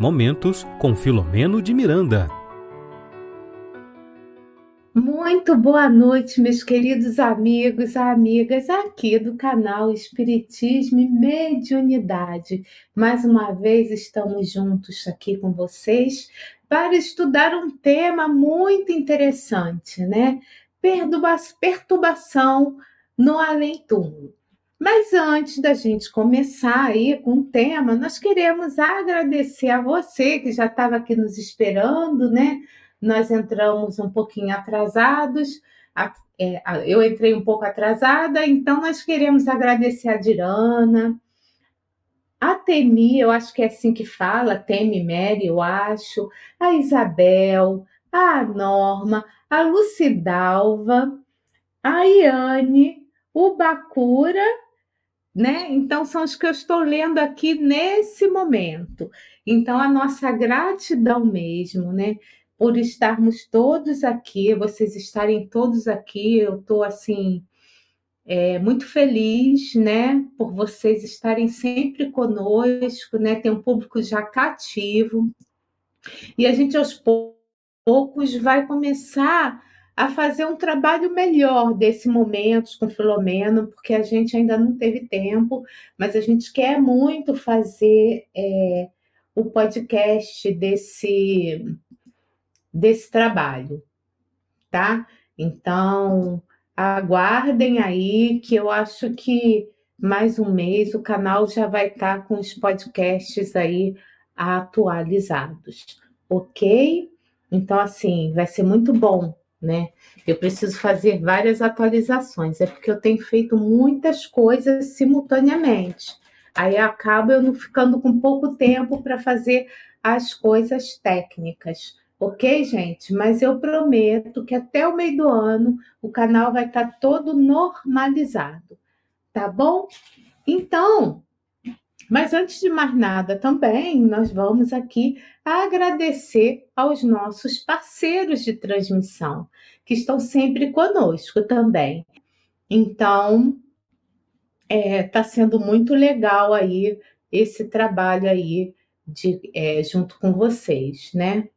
Momentos com Filomeno de Miranda. Muito boa noite, meus queridos amigos e amigas aqui do canal Espiritismo e Mediunidade. Mais uma vez estamos juntos aqui com vocês para estudar um tema muito interessante, né? Perturbação no além-túmulo. Mas antes da gente começar aí com o tema, nós queremos agradecer a você que já estava aqui nos esperando, né? Nós entramos um pouquinho atrasados, é, eu entrei um pouco atrasada, então nós queremos agradecer a Dirana, a Temi, eu acho que é assim que fala, Temi Mary, eu acho, a Isabel, a Norma, a Lucidalva, a Iane, o Bacura né? Então são os que eu estou lendo aqui nesse momento. Então a nossa gratidão mesmo, né? Por estarmos todos aqui, vocês estarem todos aqui, eu estou assim é, muito feliz, né? Por vocês estarem sempre conosco, né? Tem um público já cativo e a gente aos poucos vai começar a fazer um trabalho melhor desse momento com Filomeno, porque a gente ainda não teve tempo, mas a gente quer muito fazer é, o podcast desse, desse trabalho, tá? Então, aguardem aí, que eu acho que mais um mês o canal já vai estar tá com os podcasts aí atualizados, ok? Então, assim, vai ser muito bom né? Eu preciso fazer várias atualizações, é porque eu tenho feito muitas coisas simultaneamente. Aí acaba eu não ficando com pouco tempo para fazer as coisas técnicas. Ok, gente? Mas eu prometo que até o meio do ano o canal vai estar tá todo normalizado, tá bom? Então, mas antes de mais nada, também nós vamos aqui agradecer aos nossos parceiros de transmissão, que estão sempre conosco também. Então, está é, tá sendo muito legal aí esse trabalho aí de, é, junto com vocês, né?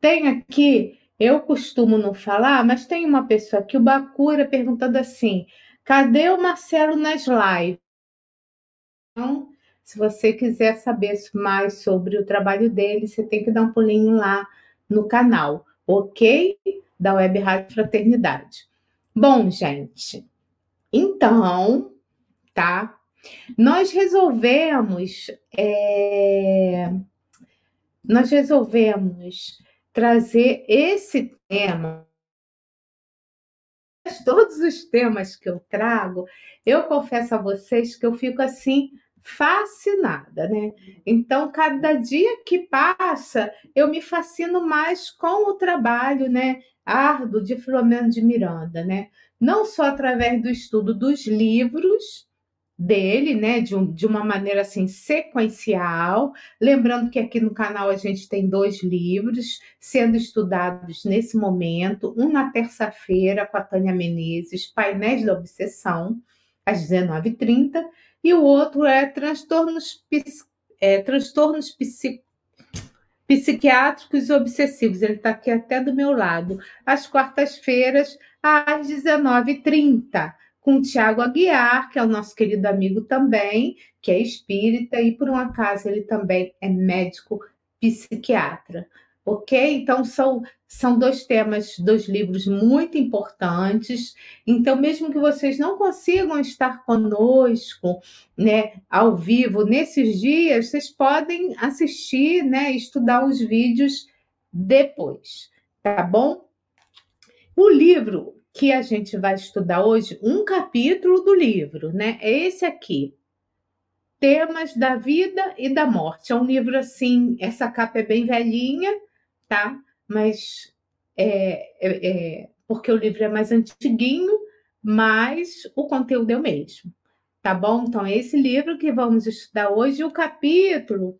Tem aqui, eu costumo não falar, mas tem uma pessoa aqui, o Bacura, perguntando assim: cadê o Marcelo nas lives? Então, se você quiser saber mais sobre o trabalho dele, você tem que dar um pulinho lá no canal, ok? Da Web Rádio Fraternidade. Bom, gente, então, tá? Nós resolvemos, é... nós resolvemos trazer esse tema todos os temas que eu trago, eu confesso a vocês que eu fico assim fascinada, né? Então, cada dia que passa, eu me fascino mais com o trabalho, né, árduo de Filomeno de Miranda, né? Não só através do estudo dos livros dele, né, de, um, de uma maneira assim sequencial, lembrando que aqui no canal a gente tem dois livros sendo estudados nesse momento, um na terça-feira com a Tânia Menezes, Painéis da Obsessão, às 19h30, e o outro é transtornos, é, transtornos psic, psiquiátricos obsessivos. Ele está aqui até do meu lado, às quartas-feiras, às 19h30, com o Tiago Aguiar, que é o nosso querido amigo também, que é espírita, e por um acaso ele também é médico psiquiatra ok? Então, são, são dois temas, dois livros muito importantes. Então, mesmo que vocês não consigam estar conosco, né, ao vivo nesses dias, vocês podem assistir, né, estudar os vídeos depois, tá bom? O livro que a gente vai estudar hoje, um capítulo do livro, né? É esse aqui. Temas da vida e da morte. É um livro assim, essa capa é bem velhinha, tá? Mas é, é, é, porque o livro é mais antiguinho, mas o conteúdo é o mesmo, tá bom? Então, é esse livro que vamos estudar hoje, o capítulo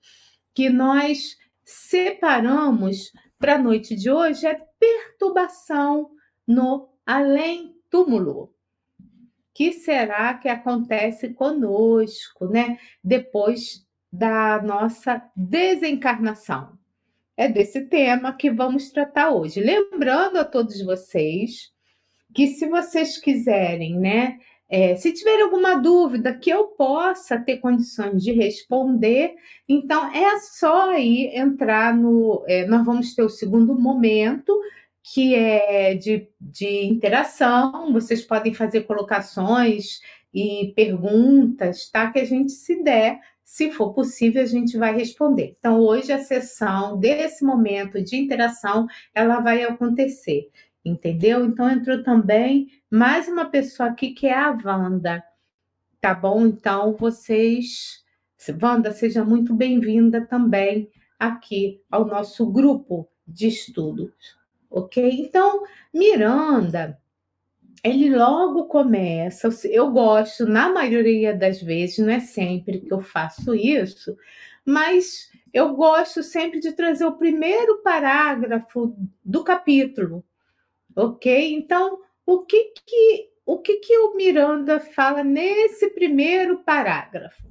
que nós separamos para a noite de hoje é perturbação no além-túmulo. que será que acontece conosco, né? Depois da nossa desencarnação. É desse tema que vamos tratar hoje. Lembrando a todos vocês que se vocês quiserem, né, é, se tiver alguma dúvida que eu possa ter condições de responder, então é só aí entrar no. É, nós vamos ter o segundo momento, que é de, de interação. Vocês podem fazer colocações e perguntas, tá? Que a gente se der, se for possível, a gente vai responder. Então, hoje a sessão desse momento de interação, ela vai acontecer entendeu? Então entrou também mais uma pessoa aqui que é a Wanda, tá bom? Então vocês, Wanda, seja muito bem-vinda também aqui ao nosso grupo de estudos, ok? Então, Miranda, ele logo começa, eu gosto, na maioria das vezes, não é sempre que eu faço isso, mas eu gosto sempre de trazer o primeiro parágrafo do capítulo, Ok? Então, o que que o que que o Miranda fala nesse primeiro parágrafo?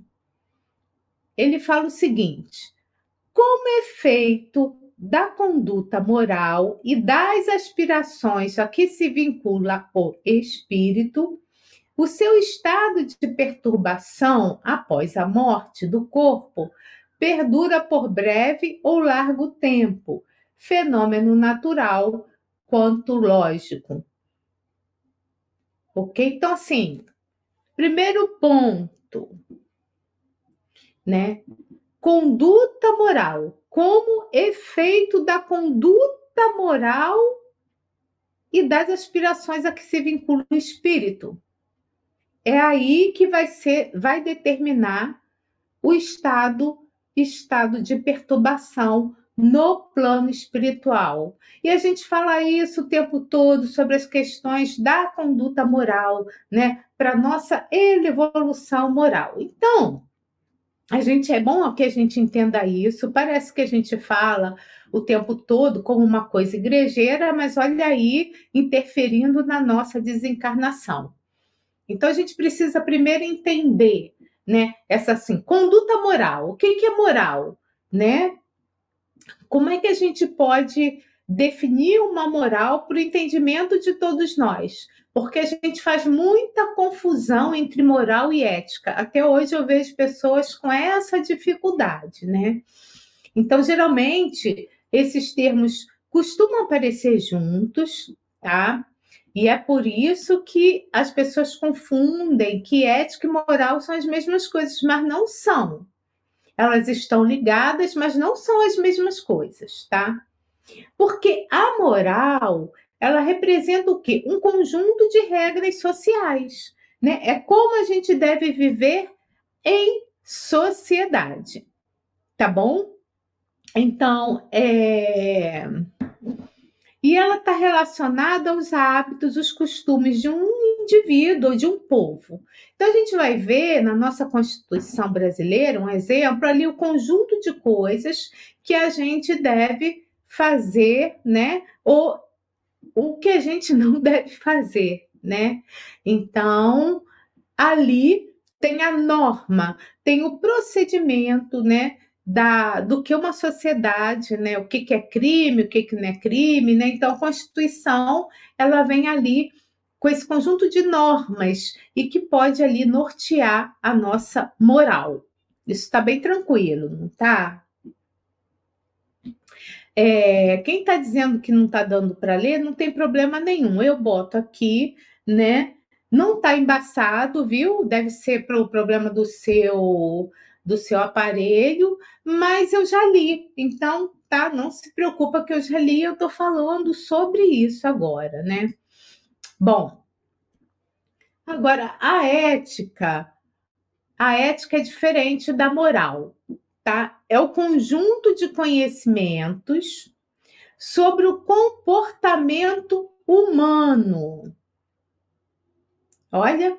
Ele fala o seguinte: como efeito da conduta moral e das aspirações a que se vincula o espírito, o seu estado de perturbação após a morte do corpo perdura por breve ou largo tempo, fenômeno natural quanto lógico. Ok? Então, assim, primeiro ponto, né? Conduta moral. Como efeito da conduta moral e das aspirações a que se vincula o espírito. É aí que vai ser, vai determinar o estado, estado de perturbação no plano espiritual. E a gente fala isso o tempo todo sobre as questões da conduta moral, né, para nossa evolução moral. Então, a gente é bom que a gente entenda isso. Parece que a gente fala o tempo todo como uma coisa igrejeira, mas olha aí interferindo na nossa desencarnação. Então a gente precisa primeiro entender, né, essa assim, conduta moral. O que que é moral, né? Como é que a gente pode definir uma moral para o entendimento de todos nós? Porque a gente faz muita confusão entre moral e ética. Até hoje eu vejo pessoas com essa dificuldade, né? Então, geralmente, esses termos costumam aparecer juntos, tá? E é por isso que as pessoas confundem que ética e moral são as mesmas coisas, mas não são. Elas estão ligadas, mas não são as mesmas coisas, tá? Porque a moral, ela representa o quê? Um conjunto de regras sociais, né? É como a gente deve viver em sociedade, tá bom? Então, é... E ela está relacionada aos hábitos, os costumes de um indivíduo ou de um povo. Então, a gente vai ver na nossa Constituição brasileira um exemplo ali, o conjunto de coisas que a gente deve fazer, né? Ou o que a gente não deve fazer, né? Então, ali tem a norma, tem o procedimento, né? da, do que uma sociedade, né? O que, que é crime, o que, que não é crime, né? Então a Constituição ela vem ali com esse conjunto de normas e que pode ali nortear a nossa moral. Isso está bem tranquilo, não tá? É, quem está dizendo que não está dando para ler, não tem problema nenhum. Eu boto aqui, né? Não está embaçado, viu? Deve ser para o problema do seu do seu aparelho, mas eu já li. Então, tá? Não se preocupa que eu já li, eu estou falando sobre isso agora, né? Bom, agora a ética, a ética é diferente da moral, tá? É o conjunto de conhecimentos sobre o comportamento humano. Olha,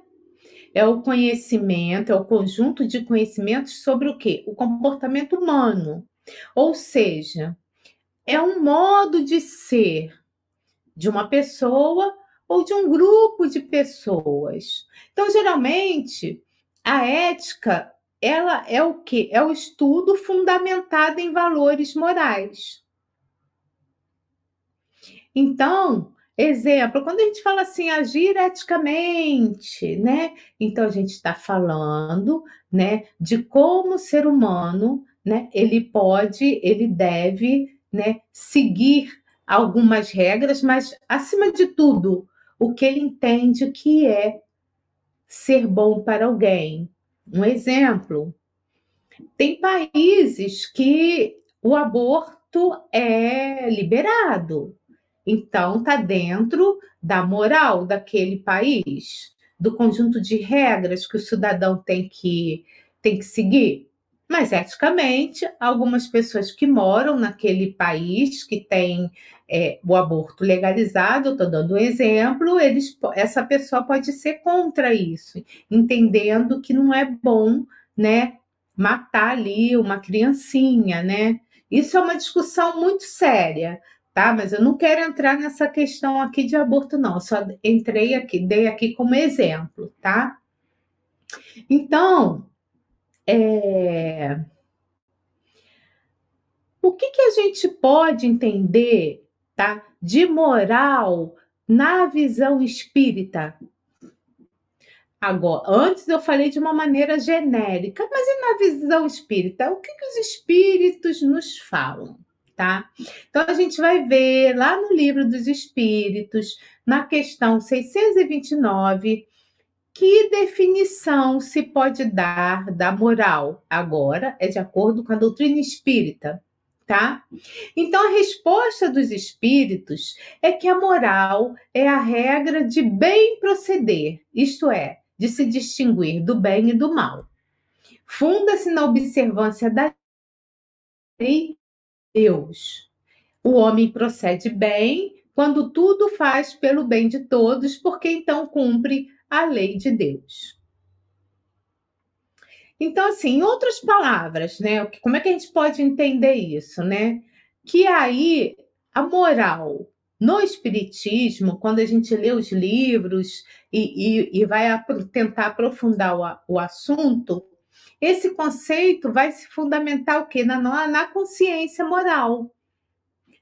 é o conhecimento, é o conjunto de conhecimentos sobre o quê? O comportamento humano. Ou seja, é um modo de ser de uma pessoa ou de um grupo de pessoas. Então, geralmente, a ética ela é o que? É o estudo fundamentado em valores morais. Então, exemplo, quando a gente fala assim, agir eticamente, né? Então a gente está falando, né, de como o ser humano, né, ele pode, ele deve, né, seguir algumas regras, mas acima de tudo, o que ele entende que é ser bom para alguém. Um exemplo: tem países que o aborto é liberado, então está dentro da moral daquele país, do conjunto de regras que o cidadão tem que, tem que seguir. Mas, eticamente, algumas pessoas que moram naquele país que tem é, o aborto legalizado, estou dando um exemplo, eles, essa pessoa pode ser contra isso, entendendo que não é bom né, matar ali uma criancinha, né? Isso é uma discussão muito séria, tá? Mas eu não quero entrar nessa questão aqui de aborto, não. Eu só entrei aqui, dei aqui como exemplo, tá? Então, é... o que, que a gente pode entender tá, de moral na visão espírita? Agora, antes eu falei de uma maneira genérica, mas e na visão espírita? O que, que os espíritos nos falam? Tá? Então a gente vai ver lá no livro dos espíritos, na questão 629, que definição se pode dar da moral? Agora é de acordo com a doutrina espírita, tá? Então a resposta dos espíritos é que a moral é a regra de bem proceder, isto é, de se distinguir do bem e do mal. Funda-se na observância da lei de Deus. O homem procede bem quando tudo faz pelo bem de todos, porque então cumpre a lei de Deus. Então, assim, em outras palavras, né? Como é que a gente pode entender isso, né? Que aí a moral no Espiritismo, quando a gente lê os livros e, e, e vai tentar aprofundar o, o, assunto, esse conceito vai se fundamentar o quê? Na, na consciência moral.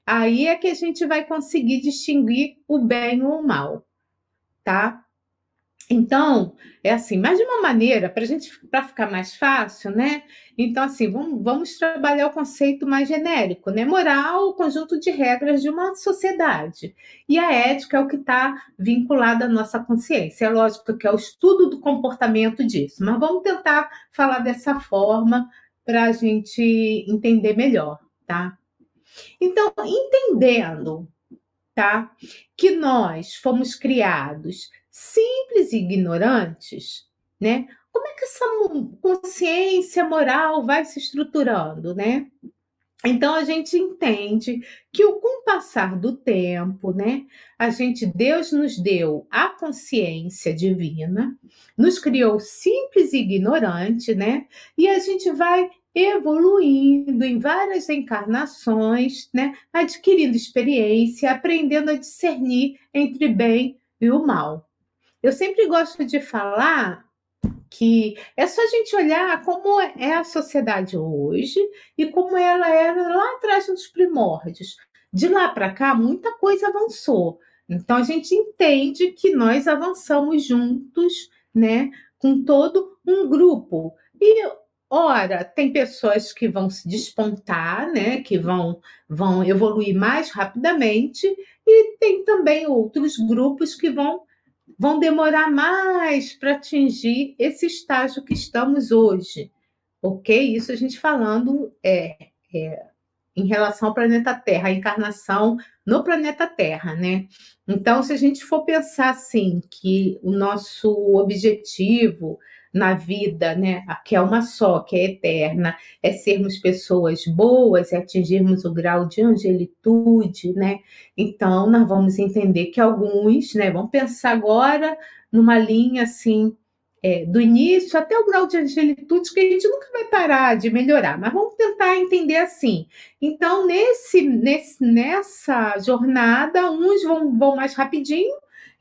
Aí é que a gente vai conseguir distinguir o bem ou o mal, tá? Então, é assim, mas de uma maneira, para gente, para ficar mais fácil, né? Então, assim, vamos, vamos trabalhar o conceito mais genérico, né? Moral, o conjunto de regras de uma sociedade. E a ética é o que está vinculado à nossa consciência. É lógico que é o estudo do comportamento disso, mas vamos tentar falar dessa forma para a gente entender melhor, tá? Então, entendendo, tá? Que nós fomos criados simples e ignorantes, né? Como é que essa consciência moral vai se estruturando, né? Então a gente entende que o com o passar do tempo, né, a gente Deus nos deu a consciência divina, nos criou simples e ignorante, né? E a gente vai evoluindo em várias encarnações, né, adquirindo experiência, aprendendo a discernir entre bem e o mal. Eu sempre gosto de falar que é só a gente olhar como é a sociedade hoje e como ela era lá atrás nos primórdios. De lá para cá, muita coisa avançou. Então a gente entende que nós avançamos juntos, né, com todo um grupo. E ora, tem pessoas que vão se despontar, né, que vão vão evoluir mais rapidamente e tem também outros grupos que vão vão demorar mais para atingir esse estágio que estamos hoje, ok? Isso a gente falando é, é, em relação ao planeta Terra, a encarnação no planeta Terra, né? Então, se a gente for pensar assim, que o nosso objetivo na vida, né, que é uma só, que é eterna, é sermos pessoas boas, é atingirmos o grau de angelitude, né? Então, nós vamos entender que alguns, né, vamos pensar agora numa linha assim, é, do início até o grau de angelitude, que a gente nunca vai parar de melhorar, mas vamos tentar entender assim. Então, nesse, nesse, nessa jornada, uns vão, vão mais rapidinho,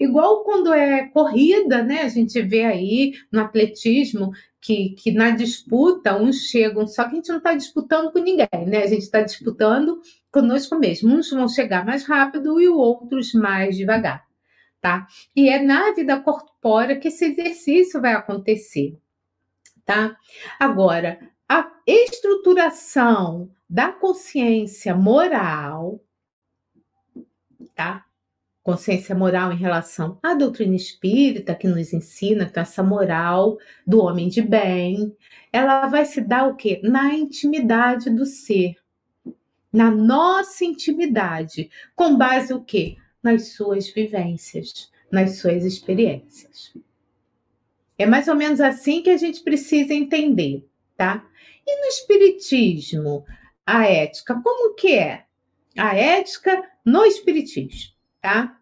Igual quando é corrida, né? A gente vê aí no atletismo que, que na disputa uns chegam, só que a gente não está disputando com ninguém, né? A gente está disputando conosco mesmo. Uns vão chegar mais rápido e outros mais devagar, tá? E é na vida corpórea que esse exercício vai acontecer, tá? Agora, a estruturação da consciência moral, tá? Consciência moral em relação à doutrina espírita, que nos ensina que essa moral do homem de bem, ela vai se dar o quê? Na intimidade do ser. Na nossa intimidade, com base o quê? Nas suas vivências, nas suas experiências. É mais ou menos assim que a gente precisa entender, tá? E no espiritismo, a ética, como que é? A ética no espiritismo tá?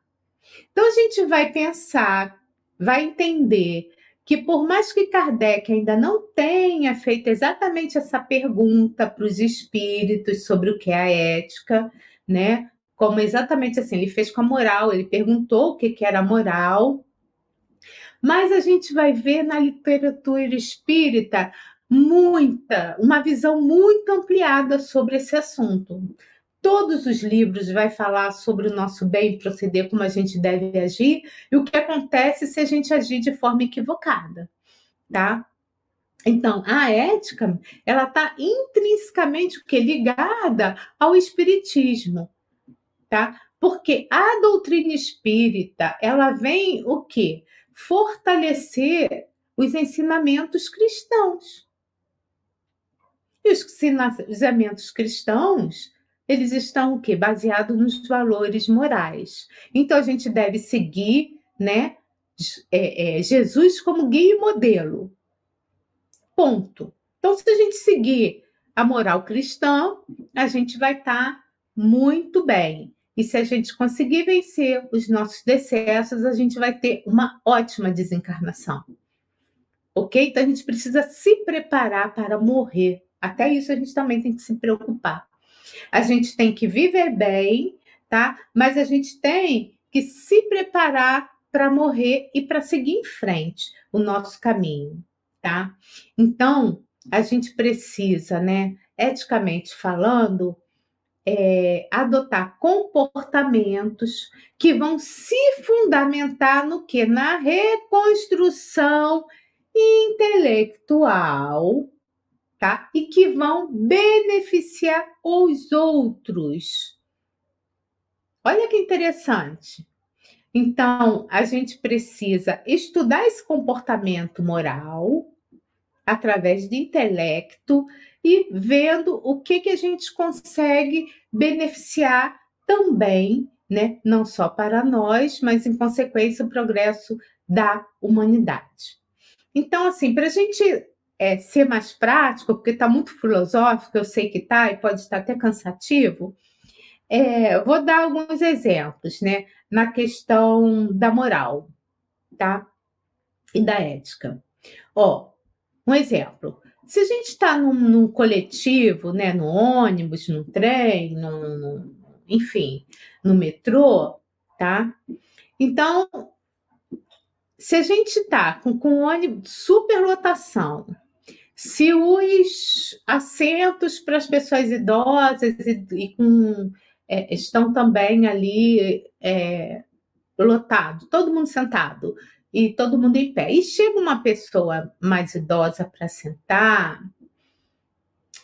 Então a gente vai pensar, vai entender que por mais que Kardec ainda não tenha feito exatamente essa pergunta para os espíritos sobre o que é a ética, né? Como exatamente assim, ele fez com a moral, ele perguntou o que, que era a moral, mas a gente vai ver na literatura espírita muita, uma visão muito ampliada sobre esse assunto todos os livros vai falar sobre o nosso bem proceder, como a gente deve agir e o que acontece se a gente agir de forma equivocada, tá? Então, a ética, ela está intrinsecamente o que ligada ao espiritismo, tá? Porque a doutrina espírita, ela vem o quê? Fortalecer os ensinamentos cristãos. E os ensinamentos cristãos eles estão o quê? Baseados nos valores morais. Então a gente deve seguir, né, é, é, Jesus como guia e modelo. Ponto. Então, se a gente seguir a moral cristã, a gente vai estar tá muito bem. E se a gente conseguir vencer os nossos decessos, a gente vai ter uma ótima desencarnação. Ok? Então a gente precisa se preparar para morrer. Até isso a gente também tem que se preocupar. A gente tem que viver bem, tá? Mas a gente tem que se preparar para morrer e para seguir em frente o nosso caminho, tá? Então, a gente precisa, né, eticamente falando, é, adotar comportamentos que vão se fundamentar no que? Na reconstrução intelectual tá? E que vão beneficiar os outros. Olha que interessante. Então, a gente precisa estudar esse comportamento moral através de intelecto e vendo o que, que a gente consegue beneficiar também, né? Não só para nós, mas em consequência o progresso da humanidade. Então, assim, para a gente é, ser mais prático, porque está muito filosófico, eu sei que está, e pode estar até cansativo, é, vou dar alguns exemplos, né? Na questão da moral, tá? E da ética. Ó, um exemplo. Se a gente está num, num, coletivo, né? No ônibus, no trem, no, enfim, no metrô, tá? Então, se a gente está com, com ônibus superlotação, se os assentos para as pessoas idosas e, e com, é, estão também ali é, lotados, todo mundo sentado e todo mundo em pé, e chega uma pessoa mais idosa para sentar,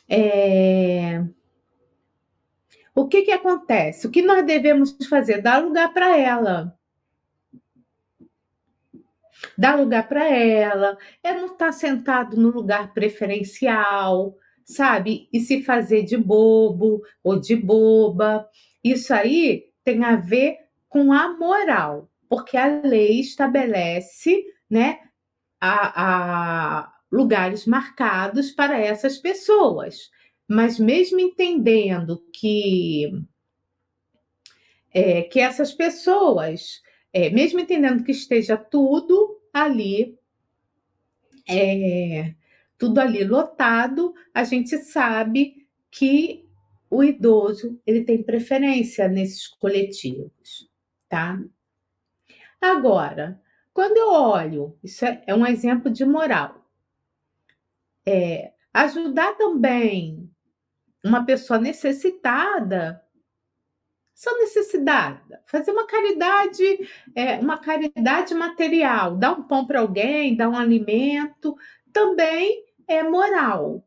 é, o que, que acontece? O que nós devemos fazer? Dar lugar para ela dar lugar para ela, é não estar tá sentado no lugar preferencial, sabe? E se fazer de bobo ou de boba. Isso aí tem a ver com a moral, porque a lei estabelece, né, a, a lugares marcados para essas pessoas. Mas mesmo entendendo que é, que essas pessoas, é, mesmo entendendo que esteja tudo ali, é, tudo ali lotado, a gente sabe que o idoso ele tem preferência nesses coletivos, tá? Agora, quando eu olho, isso é, é um exemplo de moral. é, ajudar também uma pessoa necessitada, só necessidade, fazer uma caridade, é, uma caridade material, dar um pão para alguém, dar um alimento, também é moral,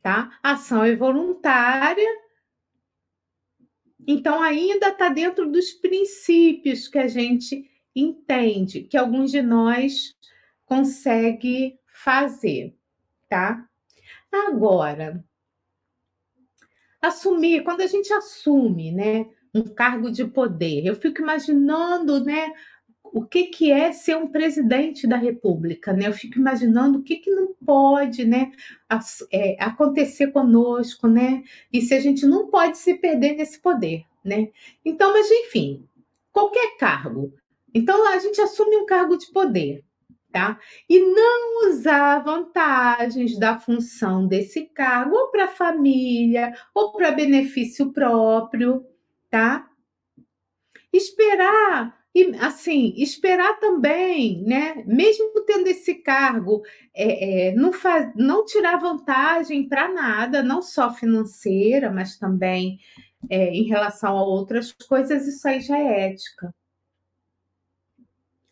tá? A ação é voluntária, então ainda está dentro dos princípios que a gente entende, que alguns de nós consegue fazer, tá? Agora, assumir, quando a gente assume, né, um cargo de poder, eu fico imaginando, né, o que, que é ser um presidente da República, né? Eu fico imaginando o que, que não pode, né, é, acontecer conosco, né? E se a gente não pode se perder nesse poder, né? Então, mas enfim, qualquer cargo. Então a gente assume um cargo de poder tá? E não usar vantagens da função desse cargo ou para a família ou para benefício próprio, tá? Esperar e assim esperar também, né? Mesmo tendo esse cargo, é, é, não, faz, não tirar vantagem para nada, não só financeira, mas também é, em relação a outras coisas, isso aí já é ética.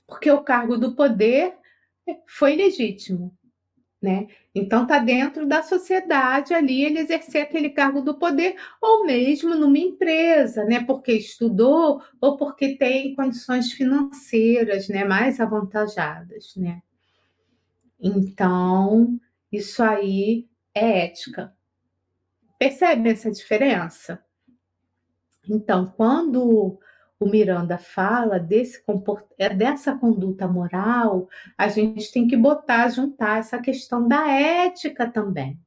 Porque o cargo do poder foi legítimo. Né? Então está dentro da sociedade ali ele exercer aquele cargo do poder, ou mesmo numa empresa, né? Porque estudou ou porque tem condições financeiras, né? Mais avantajadas, né? Então isso aí é ética. Percebe essa diferença? Então, quando o Miranda fala desse comport... É dessa conduta moral, a gente tem que botar, juntar essa questão da ética também.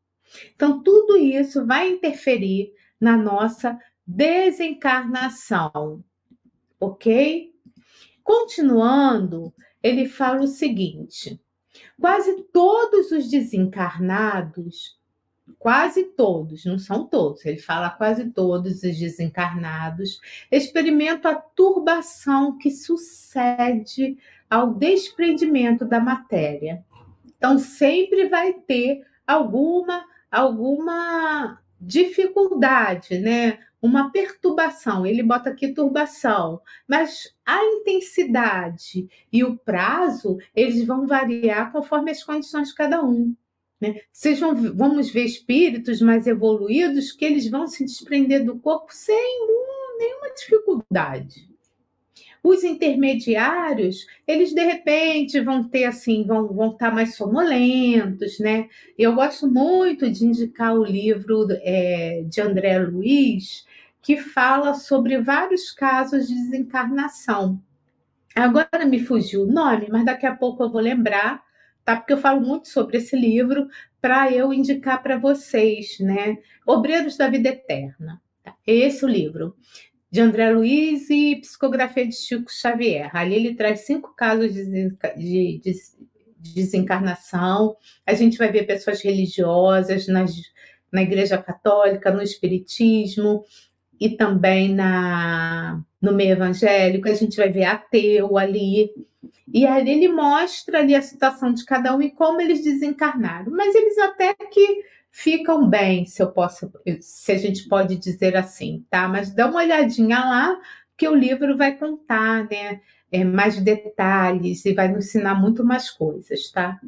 Então, tudo isso vai interferir na nossa desencarnação, ok? Continuando, ele fala o seguinte: quase todos os desencarnados quase todos, não são todos, ele fala quase todos os desencarnados, experimentam a turbação que sucede ao desprendimento da matéria. Então sempre vai ter alguma alguma dificuldade, né? Uma perturbação. Ele bota aqui turbação, mas a intensidade e o prazo, eles vão variar conforme as condições de cada um. Né? Sejam, vamos ver espíritos mais evoluídos que eles vão se desprender do corpo sem nenhuma dificuldade. Os intermediários, eles de repente vão ter assim, vão, vão estar mais sonolentos, né? Eu gosto muito de indicar o livro é, de André Luiz, que fala sobre vários casos de desencarnação. Agora me fugiu o nome, mas daqui a pouco eu vou lembrar tá? Porque eu falo muito sobre esse livro para eu indicar para vocês, né? Obreiros da Vida Eterna. Tá? Esse é o livro de André Luiz e Psicografia de Chico Xavier. Ali ele traz cinco casos de, de, de desencarnação. A gente vai ver pessoas religiosas nas, na Igreja Católica, no Espiritismo e também na, no meio evangélico. A gente vai ver ateu ali. E aí ele mostra ali a situação de cada um e como eles desencarnaram. Mas eles até que ficam bem, se eu posso, se a gente pode dizer assim, tá? Mas dá uma olhadinha lá, que o livro vai contar, né? É, mais detalhes e vai nos ensinar muito mais coisas, tá?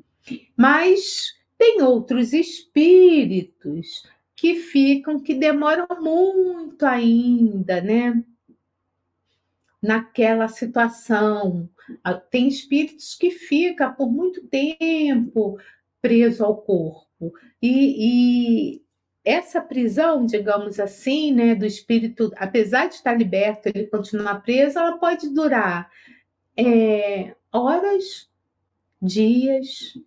Mas tem outros espíritos que ficam, que demoram muito ainda, né? Naquela situação. Ah, tem espíritos que ficam por muito tempo preso ao corpo. E, e essa prisão, digamos assim, né, do espírito, apesar de estar liberto, ele continuar preso, ela pode durar é, horas, dias,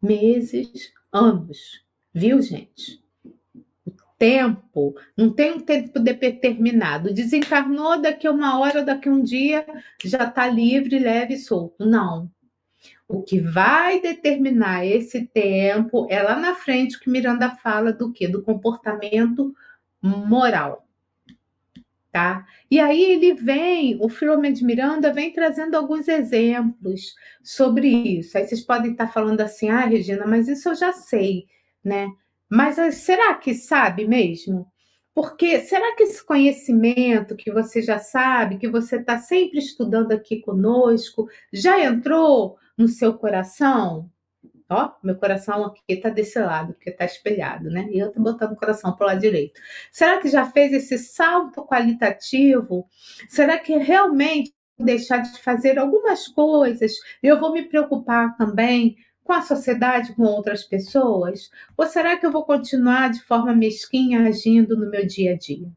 meses, anos. Viu, gente? Tempo não tem um tempo determinado. Desencarnou daqui a uma hora, daqui a um dia, já está livre, leve e solto. Não. O que vai determinar esse tempo é lá na frente que Miranda fala do que? Do comportamento moral. tá? E aí ele vem, o Filomeno de Miranda vem trazendo alguns exemplos sobre isso. Aí vocês podem estar falando assim, ah, Regina, mas isso eu já sei, né? Mas ah, será que sabe mesmo? Porque será que esse conhecimento que você já sabe, que você está sempre estudando aqui conosco, já entrou no seu coração? Ó, meu coração aqui está desse lado, porque está espelhado, né? E eu estou botando o coração para o lado direito. Será que já fez esse salto qualitativo? Será que realmente deixar de fazer algumas coisas? Eu vou me preocupar também com a sociedade, com outras pessoas? Ou será que eu vou continuar de forma mesquinha agindo no meu dia a dia?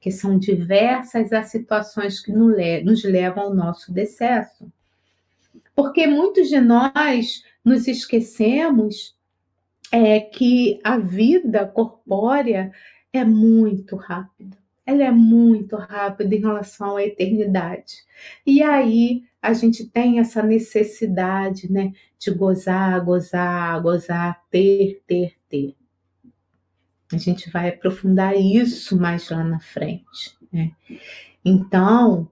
Que são diversas as situações que nos levam ao nosso decesso. Porque muitos de nós nos esquecemos é que a vida corpórea é muito rápida. Ela é muito rápida em relação à eternidade. E aí a gente tem essa necessidade, né, de gozar, gozar, gozar, ter, ter, ter. A gente vai aprofundar isso mais lá na frente, né? Então,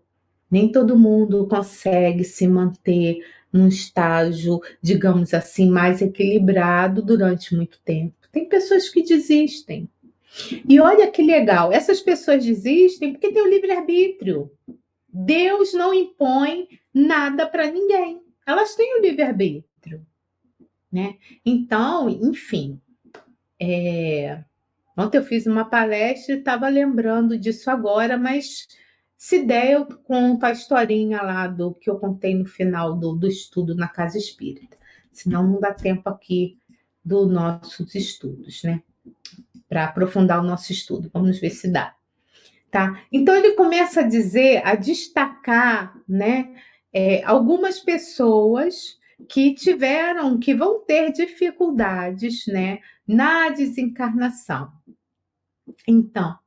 nem todo mundo consegue se manter num estágio, digamos assim, mais equilibrado durante muito tempo. Tem pessoas que desistem. E olha que legal, essas pessoas desistem porque tem o livre-arbítrio. Deus não impõe nada para ninguém. Elas têm o livre-arbítrio. Né? Então, enfim. É... Ontem eu fiz uma palestra e estava lembrando disso agora, mas se der, eu conto a historinha lá do que eu contei no final do, do estudo na casa espírita. Senão não dá tempo aqui dos nossos estudos, né? Para aprofundar o nosso estudo. Vamos ver se dá. Tá? Então ele começa a dizer, a destacar, né? É, algumas pessoas que tiveram, que vão ter dificuldades, né? Na desencarnação. Então,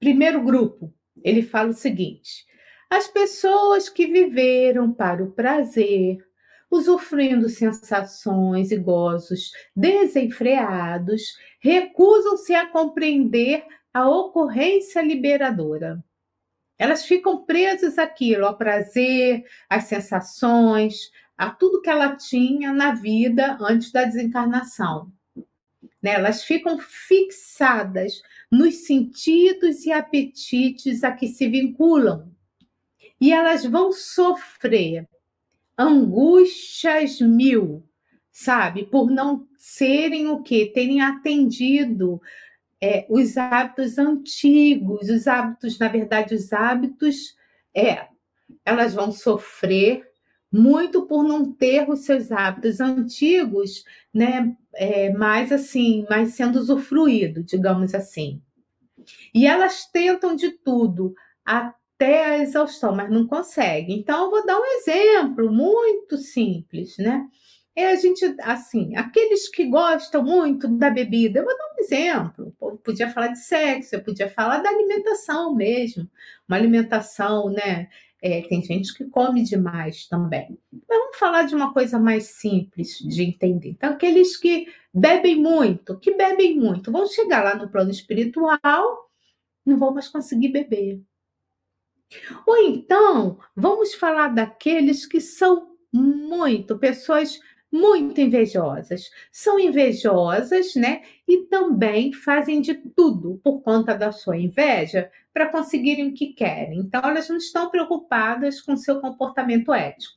primeiro grupo, ele fala o seguinte: as pessoas que viveram para o prazer, usufruindo sensações e gozos desenfreados, recusam-se a compreender a ocorrência liberadora. Elas ficam presas àquilo, ao prazer, às sensações, a tudo que ela tinha na vida antes da desencarnação. Né? Elas ficam fixadas nos sentidos e apetites a que se vinculam. E elas vão sofrer angústias mil, sabe? Por não serem o quê? Terem atendido é, os hábitos antigos, os hábitos, na verdade, os hábitos, é, elas vão sofrer muito por não ter os seus hábitos antigos, né, é, mais assim, mais sendo usufruído, digamos assim. E elas tentam de tudo até a exaustão, mas não conseguem. Então, eu vou dar um exemplo muito simples, né? É a gente, assim, aqueles que gostam muito da bebida, eu vou dar um exemplo. Eu podia falar de sexo, eu podia falar da alimentação mesmo, uma alimentação, né? É, tem gente que come demais também. Mas vamos falar de uma coisa mais simples de entender. Então, aqueles que bebem muito, que bebem muito, vão chegar lá no plano espiritual, não vão mais conseguir beber. Ou então, vamos falar daqueles que são muito, pessoas muito invejosas. São invejosas, né? E também fazem de tudo por conta da sua inveja para conseguirem o que querem. Então, elas não estão preocupadas com seu comportamento ético.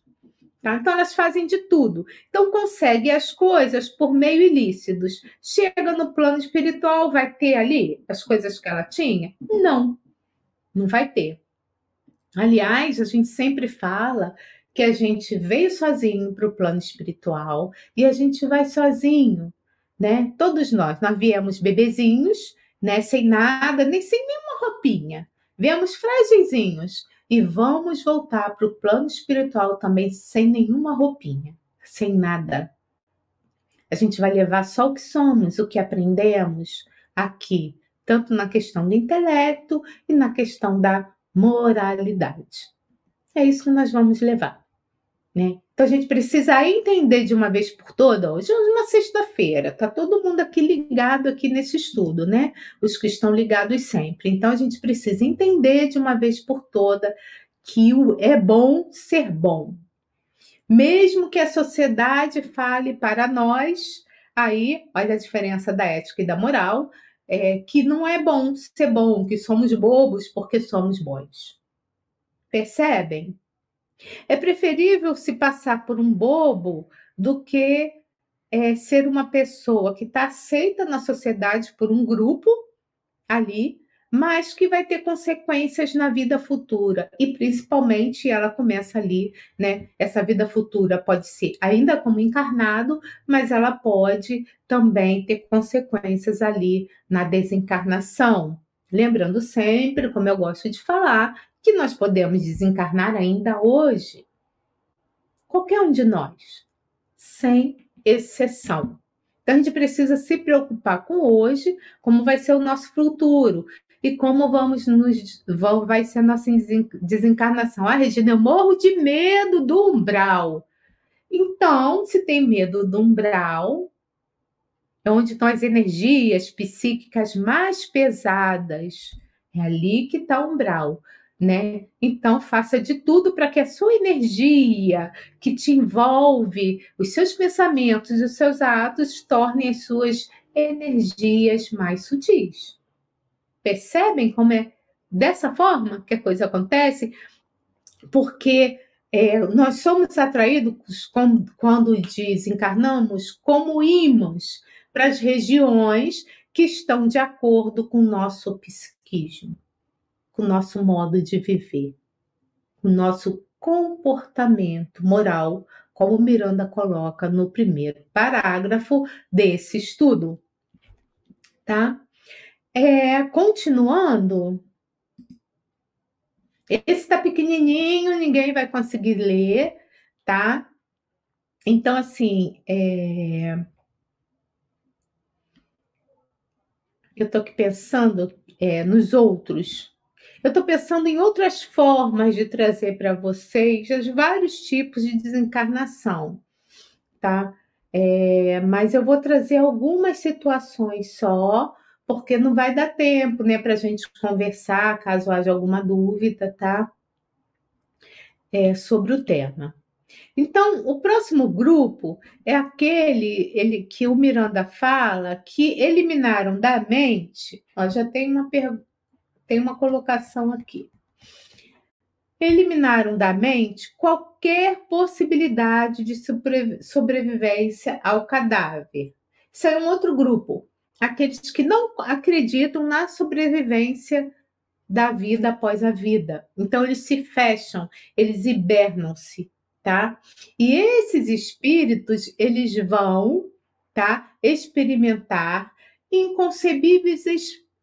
Tá? Então, elas fazem de tudo. Então, conseguem as coisas por meio ilícitos. Chega no plano espiritual, vai ter ali as coisas que ela tinha? Não, não vai ter. Aliás, a gente sempre fala que a gente veio sozinho para o plano espiritual e a gente vai sozinho, né? Todos nós, nós viemos bebezinhos, né? Sem nada, nem sem nenhuma roupinha. Viemos frágilzinhos e vamos voltar para o plano espiritual também sem nenhuma roupinha, sem nada. A gente vai levar só o que somos, o que aprendemos aqui, tanto na questão do intelecto e na questão da moralidade. É isso que nós vamos levar Né? Então a gente precisa entender de uma vez por todas. Hoje é uma sexta-feira, tá todo mundo aqui ligado aqui nesse estudo, né? Os que estão ligados sempre. Então a gente precisa entender de uma vez por toda que é bom ser bom. Mesmo que a sociedade fale para nós, aí olha a diferença da ética e da moral, é, que não é bom ser bom, que somos bobos porque somos bons. Percebem? É preferível se passar por um bobo do que é, ser uma pessoa que está aceita na sociedade por um grupo ali, mas que vai ter consequências na vida futura e principalmente ela começa ali, né? Essa vida futura pode ser ainda como encarnado, mas ela pode também ter consequências ali na desencarnação. Lembrando sempre, como eu gosto de falar, que nós podemos desencarnar ainda hoje. Qualquer um de nós, sem exceção. Então a gente precisa se preocupar com hoje, como vai ser o nosso futuro e como vamos nos vai ser a nossa desencarnação. Ah, Regina, eu morro de medo do umbral. Então, se tem medo do umbral, é onde estão as energias psíquicas mais pesadas. É ali que está o umbral né? Então faça de tudo para que a sua energia que te envolve, os seus pensamentos os seus atos tornem as suas energias mais sutis. Percebem como é dessa forma que a coisa acontece? Porque é, nós somos atraídos com, quando desencarnamos como ímãs para as regiões que estão de acordo com o nosso psiquismo o nosso modo de viver, o nosso comportamento moral, como Miranda coloca no primeiro parágrafo desse estudo. Tá? É, continuando, esse está pequenininho, ninguém vai conseguir ler, tá? Então, assim, é... eu estou aqui pensando é, nos outros, eu estou pensando em outras formas de trazer para vocês os vários tipos de desencarnação, tá? É, mas eu vou trazer algumas situações só, porque não vai dar tempo, né, para a gente conversar, caso haja alguma dúvida, tá? É, sobre o tema. Então, o próximo grupo é aquele ele, que o Miranda fala que eliminaram da mente. Ó, já tem uma tem uma colocação aqui. Eliminaram da mente qualquer possibilidade de sobrevivência ao cadáver. Isso é um outro grupo, aqueles que não acreditam na sobrevivência da vida após a vida. Então eles se fecham, eles hibernam-se, tá? E esses espíritos, eles vão, tá, experimentar inconcebíveis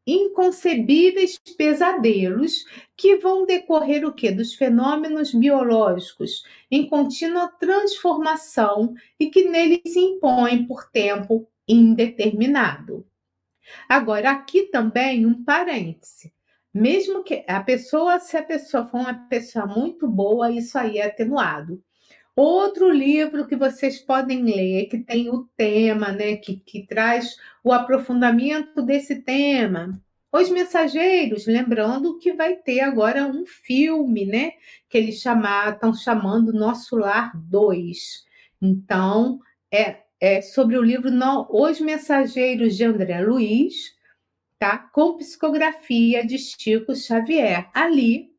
inconcebíveis pesadelos que vão decorrer o quê? Dos fenômenos biológicos em contínua transformação e que neles se impõem por tempo indeterminado. Agora, aqui também um parêntese. Mesmo que a pessoa, se a pessoa for uma pessoa muito boa, isso aí é atenuado. Outro livro que vocês podem ler, que tem o tema, né, que, que traz o aprofundamento desse tema. Os Mensageiros, lembrando que vai ter agora um filme, né, que eles estão chamando Nosso Lar 2. Então, é, é sobre o livro Os Mensageiros de André Luiz, tá? com psicografia de Chico Xavier. Ali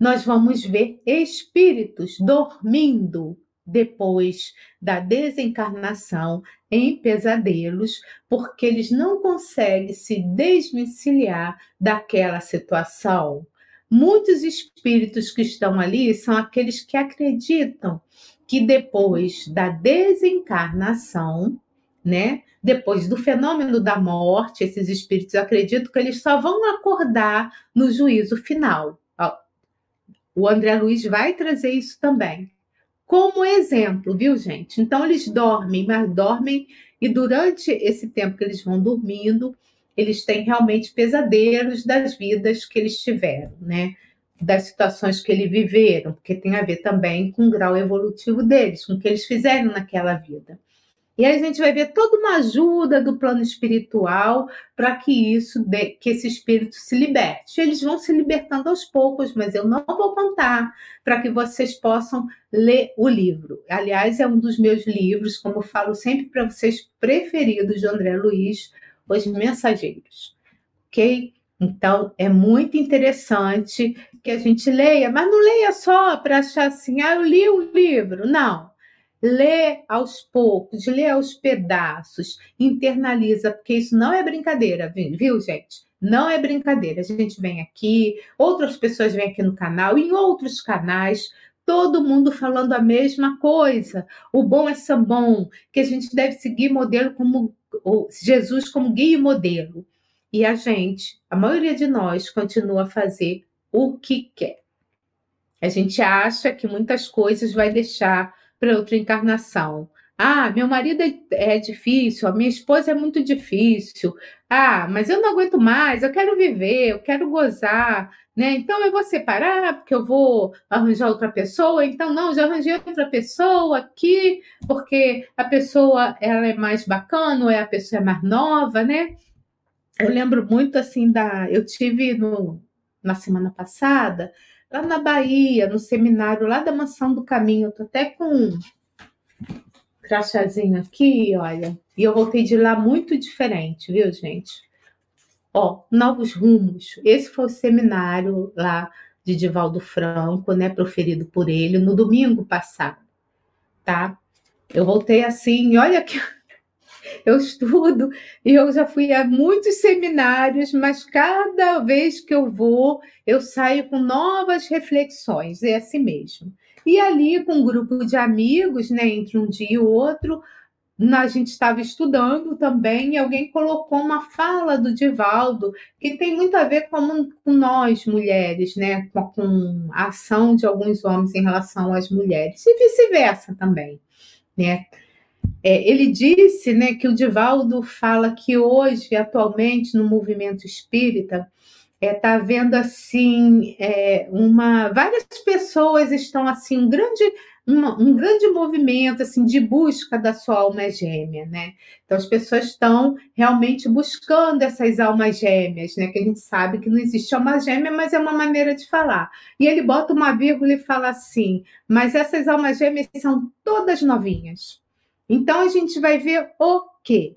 nós vamos ver espíritos dormindo depois da desencarnação em pesadelos, porque eles não conseguem se desvencilhar daquela situação. Muitos espíritos que estão ali são aqueles que acreditam que depois da desencarnação, né, depois do fenômeno da morte, esses espíritos acreditam que eles só vão acordar no juízo final. O André Luiz vai trazer isso também. Como exemplo, viu, gente? Então, eles dormem, mas dormem, e durante esse tempo que eles vão dormindo, eles têm realmente pesadelos das vidas que eles tiveram, né? Das situações que eles viveram, porque tem a ver também com o grau evolutivo deles, com o que eles fizeram naquela vida. E aí a gente vai ver toda uma ajuda do plano espiritual para que isso, que esse espírito se liberte. Eles vão se libertando aos poucos, mas eu não vou contar para que vocês possam ler o livro. Aliás, é um dos meus livros, como falo sempre para vocês, preferidos de André Luiz, Os Mensageiros. Ok? Então, é muito interessante que a gente leia, mas não leia só para achar assim, ah, eu li um livro. Não lê aos poucos, lê aos pedaços, internaliza, porque isso não é brincadeira, viu, gente? Não é brincadeira. A gente vem aqui, outras pessoas vêm aqui no canal, em outros canais, todo mundo falando a mesma coisa. O bom é ser bom, que a gente deve seguir modelo como Jesus como guia e modelo. E a gente, a maioria de nós, continua a fazer o que quer. A gente acha que muitas coisas vai deixar para outra encarnação. Ah, meu marido é, é difícil, a minha esposa é muito difícil. Ah, mas eu não aguento mais, eu quero viver, eu quero gozar, né? Então eu vou separar porque eu vou arranjar outra pessoa. Então não, já arranjei outra pessoa aqui porque a pessoa ela é mais bacana, ou é a pessoa é mais nova, né? Eu lembro muito assim da, eu tive no, na semana passada lá na Bahia, no seminário lá da Mansão do Caminho. Eu tô até com um crachazinho aqui, olha. E eu voltei de lá muito diferente, viu, gente? Ó, novos rumos. Esse foi o seminário lá de Divaldo Franco, né, proferido por ele no domingo passado, tá? Eu voltei assim, olha que eu estudo e eu já fui a muitos seminários, mas cada vez que eu vou, eu saio com novas reflexões, é assim mesmo. E ali, com um grupo de amigos, né, entre um dia e outro, a gente estava estudando também e alguém colocou uma fala do Divaldo que tem muito a ver com, com nós mulheres, né? Com, com, a ação de alguns homens em relação às mulheres e vice-versa também, né? É, ele disse né, que o Divaldo fala que hoje, atualmente, no movimento espírita, está é, tá havendo assim é, uma várias pessoas estão assim um grande uma, um grande movimento assim de busca da sua alma gêmea né? Então as pessoas estão realmente buscando essas almas gêmeas né? Que a gente sabe que não existe alma gêmea mas é uma maneira de falar. E ele bota uma vírgula e fala assim mas essas almas gêmeas são todas novinhas então a gente vai ver o quê?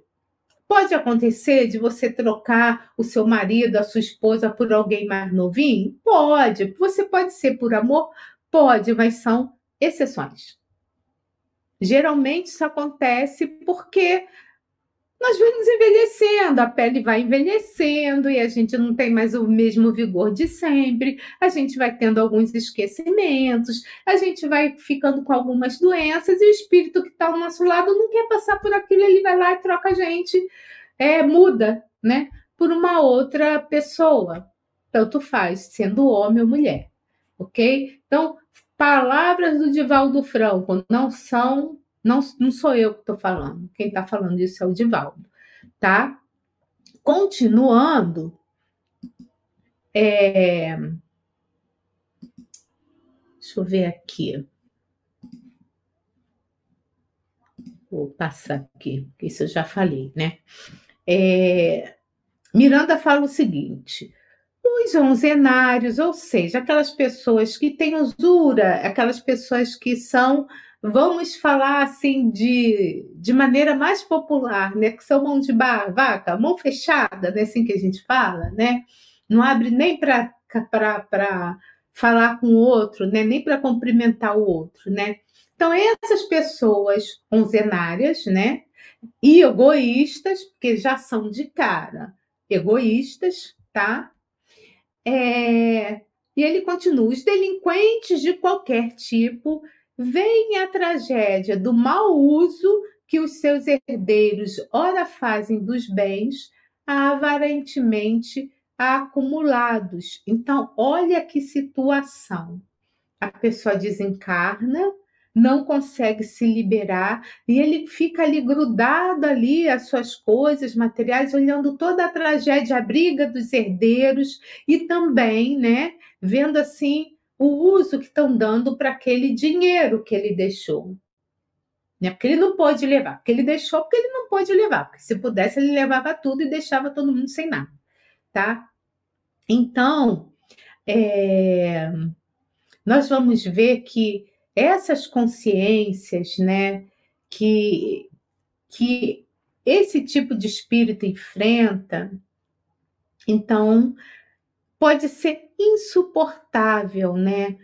Pode acontecer de você trocar o seu marido, a sua esposa por alguém mais novinho? Pode. Você pode ser por amor? Pode, mas são exceções. Geralmente isso acontece porque nós vamos envelhecendo, a pele vai envelhecendo e a gente não tem mais o mesmo vigor de sempre, a gente vai tendo alguns esquecimentos, a gente vai ficando com algumas doenças e o espírito que está ao nosso lado não quer passar por aquilo, ele vai lá e troca a gente, é, muda, né, por uma outra pessoa, tanto faz, sendo homem ou mulher, ok? Então, palavras do Divaldo Franco não são não, não sou eu que estou falando. Quem está falando isso é o Divaldo, tá? Continuando, é... deixa eu ver aqui. Vou passar aqui, isso eu já falei, né? É... Miranda fala o seguinte: os onzenários, ou seja, aquelas pessoas que têm usura, aquelas pessoas que são Vamos falar assim de, de maneira mais popular, né? Que são mão de bar, vaca, mão fechada, né? Assim que a gente fala, né? Não abre nem para falar com o outro, né? Nem para cumprimentar o outro, né? Então, essas pessoas onzenárias, né? E egoístas, porque já são de cara egoístas, tá? É... E ele continua: os delinquentes de qualquer tipo vem a tragédia do mau uso que os seus herdeiros ora fazem dos bens, avarentemente acumulados. Então, olha que situação. A pessoa desencarna, não consegue se liberar e ele fica ali grudado ali às suas coisas materiais, olhando toda a tragédia, a briga dos herdeiros e também, né, vendo assim o uso que estão dando para aquele dinheiro que ele deixou. Né? Porque ele não pôde levar, porque ele deixou, porque ele não pôde levar, porque se pudesse ele levava tudo e deixava todo mundo sem nada, tá? Então, é, nós vamos ver que essas consciências, né, que, que esse tipo de espírito enfrenta, então pode ser insuportável, né,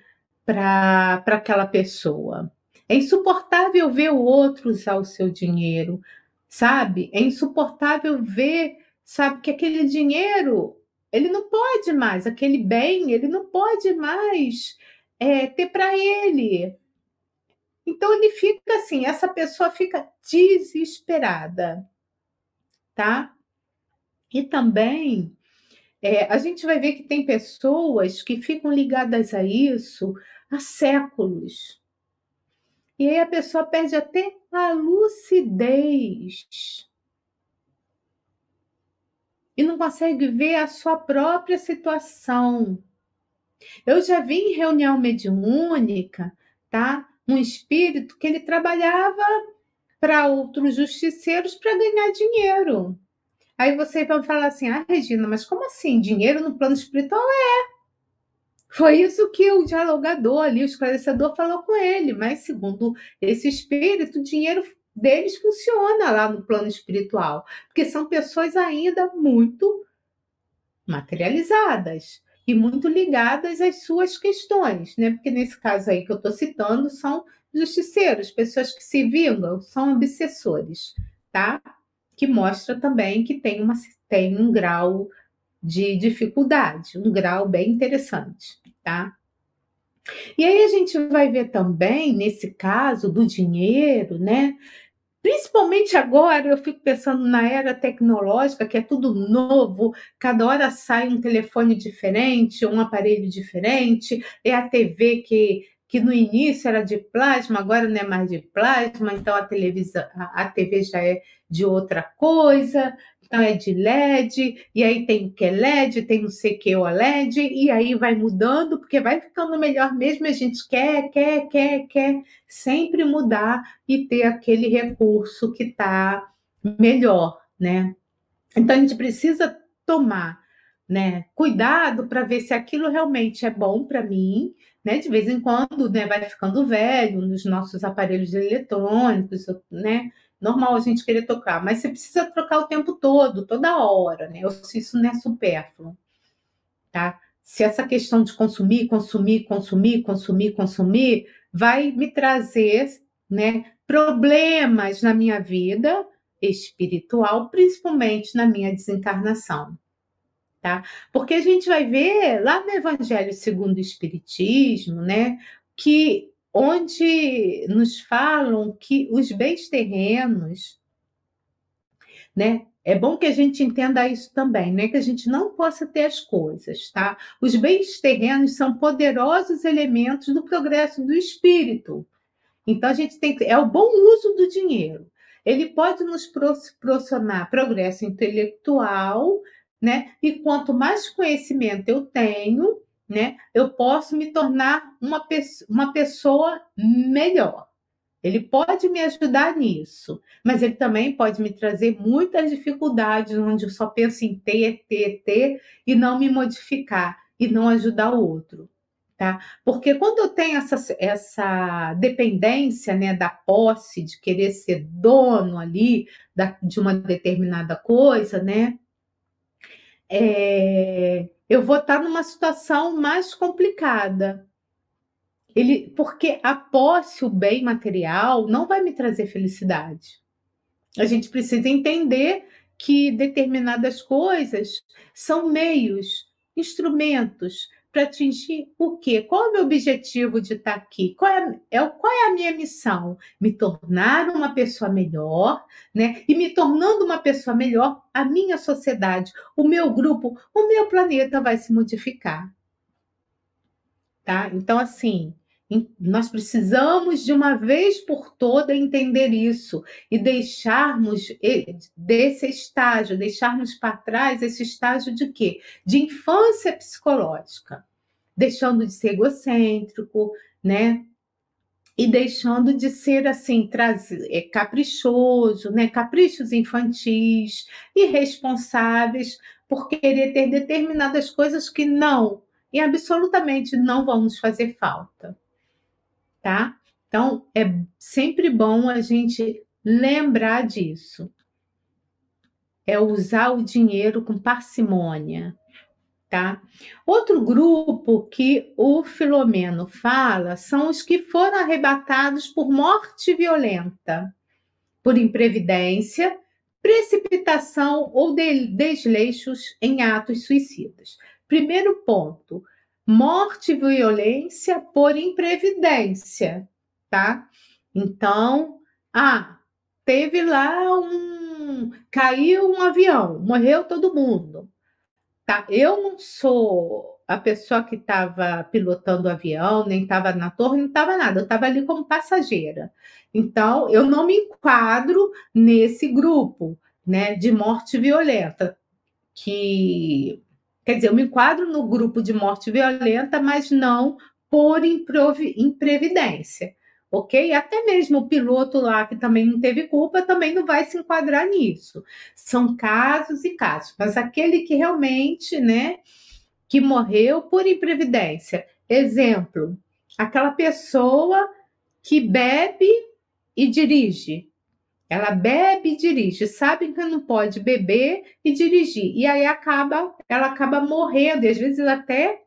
para aquela pessoa. É insuportável ver o outro usar o seu dinheiro, sabe? É insuportável ver, sabe, que aquele dinheiro ele não pode mais, aquele bem, ele não pode mais é, ter para ele. Então ele fica assim, essa pessoa fica desesperada, tá? E também é, a gente vai ver que tem pessoas que ficam ligadas a isso há séculos. E aí a pessoa perde até a lucidez. E não consegue ver a sua própria situação. Eu já vi em reunião mediúnica, tá? Um espírito que ele trabalhava para outros justiceiros para ganhar dinheiro. Aí você vai falar assim: ah, Regina, mas como assim? Dinheiro no plano espiritual é. Foi isso que o dialogador ali, o esclarecedor, falou com ele. Mas, segundo esse espírito, o dinheiro deles funciona lá no plano espiritual, porque são pessoas ainda muito materializadas e muito ligadas às suas questões, né? Porque nesse caso aí que eu estou citando são justiceiros, pessoas que se vingam, são obsessores, tá? Que mostra também que tem, uma, tem um grau de dificuldade, um grau bem interessante, tá? E aí a gente vai ver também, nesse caso do dinheiro, né? Principalmente agora, eu fico pensando na era tecnológica, que é tudo novo, cada hora sai um telefone diferente, um aparelho diferente, é a TV que, que no início era de plasma, agora não é mais de plasma, então a televisão, a, a TV já é de outra coisa, então é de LED, e aí tem que é LED, tem não sei o que OLED, e aí vai mudando, porque vai ficando melhor mesmo, a gente quer, quer, quer, quer sempre mudar e ter aquele recurso que está melhor, né? Então a gente precisa tomar né, cuidado para ver se aquilo realmente é bom para mim, né? De vez em quando, né, vai ficando velho nos nossos aparelhos eletrônicos, né? normal a gente querer tocar, mas você precisa trocar o tempo todo, toda hora, né? Ou se isso não é supérfluo, tá? Se essa questão de consumir, consumir, consumir, consumir, consumir, vai me trazer, né, problemas na minha vida espiritual, principalmente na minha desencarnação. Tá? Porque a gente vai ver lá no Evangelho segundo o Espiritismo, né, que onde nos falam que os bens terrenos, né? É bom que a gente entenda isso também, não é que a gente não possa ter as coisas, tá? Os bens terrenos são poderosos elementos do progresso do espírito. Então a gente tem que é o bom uso do dinheiro. Ele pode nos proporcionar progresso intelectual, né? E quanto mais conhecimento eu tenho, né, eu posso me tornar uma, uma pessoa melhor. Ele pode me ajudar nisso, mas ele também pode me trazer muitas dificuldades, onde eu só penso em ter, ter, ter e não me modificar e não ajudar o outro. Tá? Porque quando eu tenho essa, essa dependência né, da posse, de querer ser dono ali da, de uma determinada coisa, né? É, eu vou estar numa situação mais complicada. Ele, porque a posse, o bem material, não vai me trazer felicidade. A gente precisa entender que determinadas coisas são meios, instrumentos para atingir o quê? Qual é o meu objetivo de estar aqui? Qual é, é, qual é a minha missão? Me tornar uma pessoa melhor, né? E me tornando uma pessoa melhor, a minha sociedade, o meu grupo, o meu planeta vai se modificar. Tá? Então, assim, Nós precisamos de uma vez por toda entender isso e deixarmos desse estágio, deixarmos para trás esse estágio de quê? De infância psicológica, deixando de ser egocêntrico, né? E deixando de ser assim, é, caprichoso, né? Caprichos infantis, irresponsáveis por querer ter determinadas coisas que não e absolutamente não vão nos fazer falta tá? Então, é sempre bom a gente lembrar disso. É usar o dinheiro com parcimônia, tá? Outro grupo que o Filomeno fala são os que foram arrebatados por morte violenta, por imprevidência, precipitação ou desleixos em atos suicidas. Primeiro ponto, morte e violência por imprevidência, tá? Então, ah, teve lá um. caiu um avião, morreu todo mundo. Tá? Eu não sou a pessoa que estava pilotando o avião, nem estava na torre, não estava nada, eu estava ali como passageira. Então, eu não me enquadro nesse grupo né, de morte violenta, que Quer dizer, eu me enquadro no grupo de morte violenta, mas não por imprevidência, ok? Até mesmo o piloto lá que também não teve culpa também não vai se enquadrar nisso. São casos e casos, mas aquele que realmente, né, que morreu por imprevidência. Exemplo, aquela pessoa que bebe e dirige. Ela bebe e dirige, sabe que não pode beber e dirigir. E aí acaba, ela acaba morrendo, e às vezes até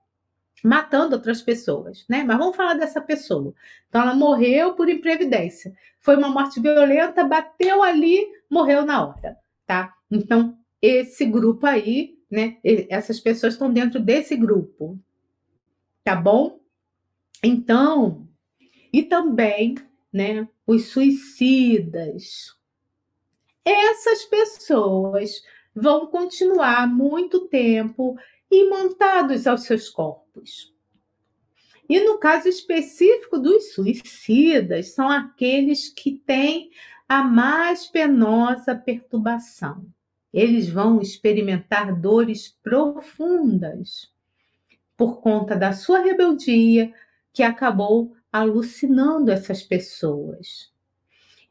matando outras pessoas, né? Mas vamos falar dessa pessoa. Então ela morreu por imprevidência. Foi uma morte violenta, bateu ali, morreu na hora, tá? Então, esse grupo aí, né? Essas pessoas estão dentro desse grupo. Tá bom? Então, e também né? Os suicidas. Essas pessoas vão continuar muito tempo imantados aos seus corpos. E no caso específico dos suicidas, são aqueles que têm a mais penosa perturbação. Eles vão experimentar dores profundas por conta da sua rebeldia que acabou alucinando essas pessoas.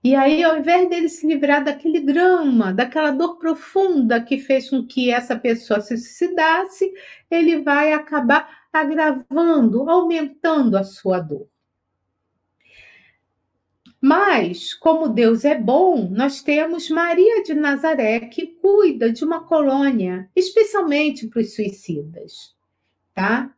E aí, ao invés dele se livrar daquele drama, daquela dor profunda que fez com que essa pessoa se suicidasse, ele vai acabar agravando, aumentando a sua dor. Mas, como Deus é bom, nós temos Maria de Nazaré que cuida de uma colônia, especialmente para os suicidas, tá?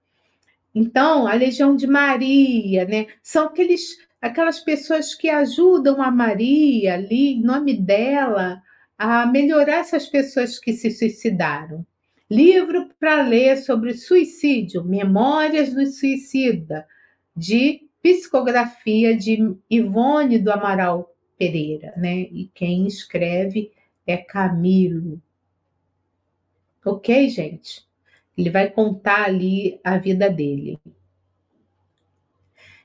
Então, a Legião de Maria, né? São aqueles, aquelas pessoas que ajudam a Maria ali, em nome dela, a melhorar essas pessoas que se suicidaram. Livro para ler sobre suicídio, Memórias do Suicida, de psicografia de Ivone do Amaral Pereira, né? E quem escreve é Camilo. Ok, gente? Ele vai contar ali a vida dele.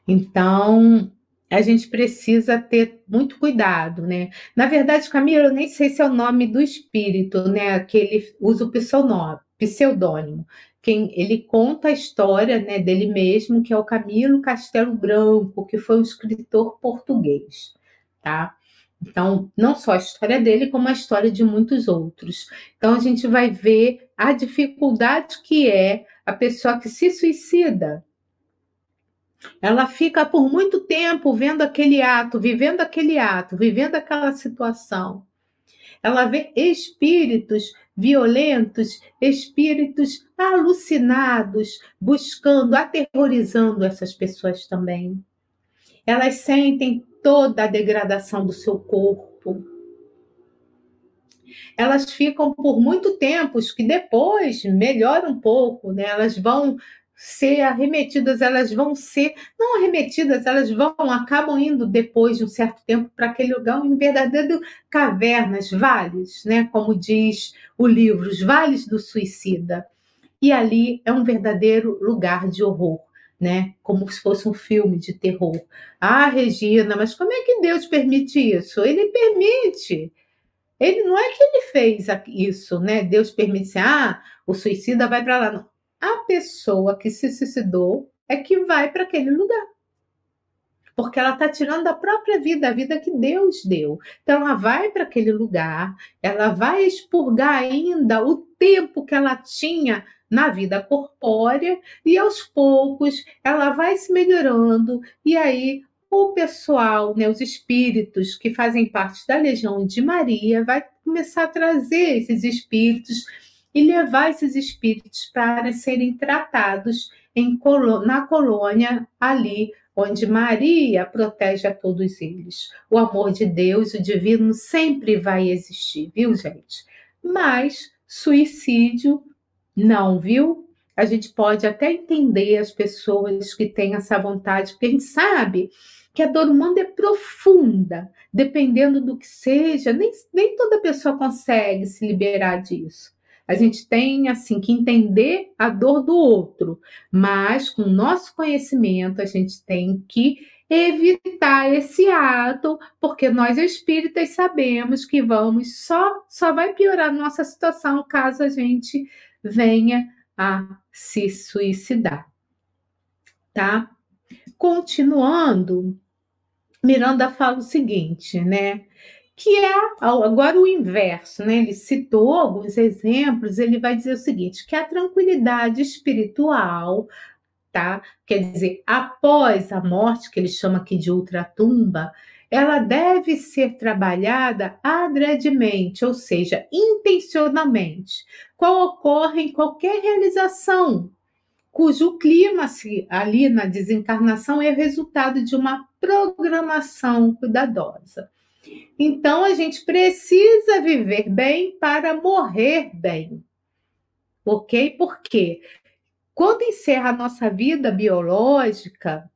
Então, a gente precisa ter muito cuidado, né? Na verdade, Camila, eu nem sei se é o nome do espírito, né? Que ele usa o pseudônimo. Quem ele conta a história, né, dele mesmo, que é o Camilo Castelo Branco, que foi um escritor português, tá? Então, não só a história dele, como a história de muitos outros. Então, a gente vai ver a dificuldade que é a pessoa que se suicida. Ela fica por muito tempo vendo aquele ato, vivendo aquele ato, vivendo aquela situação. Ela vê espíritos violentos, espíritos alucinados, buscando, aterrorizando essas pessoas também. Elas sentem toda a degradação do seu corpo. Elas ficam por muito tempo, que depois melhora um pouco, né? Elas vão ser arremetidas, elas vão ser, não arremetidas, elas vão, acabam indo depois de um certo tempo para aquele lugar em verdadeiro cavernas, vales, né? Como diz o livro, os vales do suicida. E ali é um verdadeiro lugar de horror. Né? Como se fosse um filme de terror. Ah, Regina, mas como é que Deus permite isso? Ele permite. Ele não é que ele fez isso, né? Deus permite, ah, o suicida vai para lá. Não. A pessoa que se suicidou é que vai para aquele lugar. Porque ela está tirando da própria vida, a vida que Deus deu. Então, ela vai para aquele lugar, ela vai expurgar ainda o tempo que ela tinha na vida corpórea e aos poucos ela vai se melhorando e aí o pessoal, né, os espíritos que fazem parte da Legião de Maria vai começar a trazer esses espíritos e levar esses espíritos para serem tratados em, na colônia ali onde Maria protege a todos eles. O amor de Deus, o divino, sempre vai existir, viu, gente? Mas suicídio não, viu? A gente pode até entender as pessoas que têm essa vontade, porque a gente sabe que a dor humana é profunda, dependendo do que seja, nem, nem toda pessoa consegue se liberar disso. A gente tem assim que entender a dor do outro, mas com o nosso conhecimento a gente tem que evitar esse ato, porque nós espíritas sabemos que vamos só só vai piorar nossa situação caso a gente venha a se suicidar. Tá? Continuando, Miranda fala o seguinte, né? Que é agora o inverso, né? Ele citou alguns exemplos, ele vai dizer o seguinte: que a tranquilidade espiritual, tá? Quer dizer, após a morte, que ele chama aqui de ultratumba, ela deve ser trabalhada adredemente, ou seja, intencionalmente, qual ocorre em qualquer realização, cujo clima ali na desencarnação é resultado de uma programação cuidadosa. Então a gente precisa viver bem para morrer bem. Ok? Porque quando encerra a nossa vida biológica,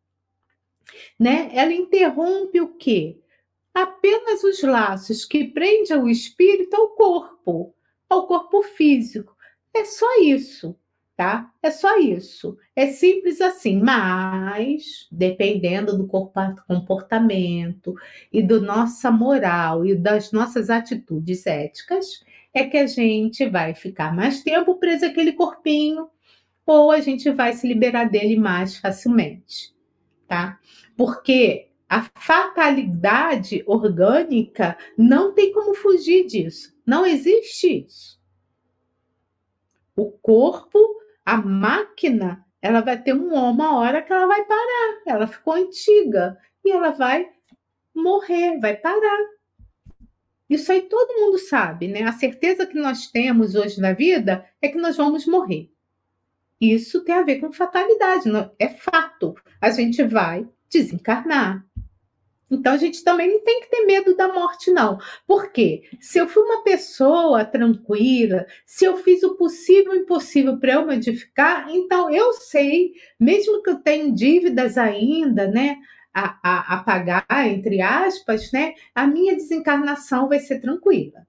né? Ela interrompe o quê? Apenas os laços que prendem o espírito ao corpo, ao corpo físico. É só isso, tá? É só isso. É simples assim, mas dependendo do comportamento e da nossa moral e das nossas atitudes éticas, é que a gente vai ficar mais tempo preso àquele corpinho ou a gente vai se liberar dele mais facilmente, tá? Porque a fatalidade orgânica não tem como fugir disso. Não existe isso. O corpo, a máquina, ela vai ter uma hora que ela vai parar. Ela ficou antiga e ela vai morrer, vai parar. Isso aí todo mundo sabe, né? A certeza que nós temos hoje na vida é que nós vamos morrer. Isso tem a ver com fatalidade, é fato. A gente vai desencarnar. Então a gente também não tem que ter medo da morte, não. Porque se eu fui uma pessoa tranquila, se eu fiz o possível e o impossível para eu modificar, então eu sei, mesmo que eu tenha dívidas ainda, né? A, a, a pagar, entre aspas, né? A minha desencarnação vai ser tranquila.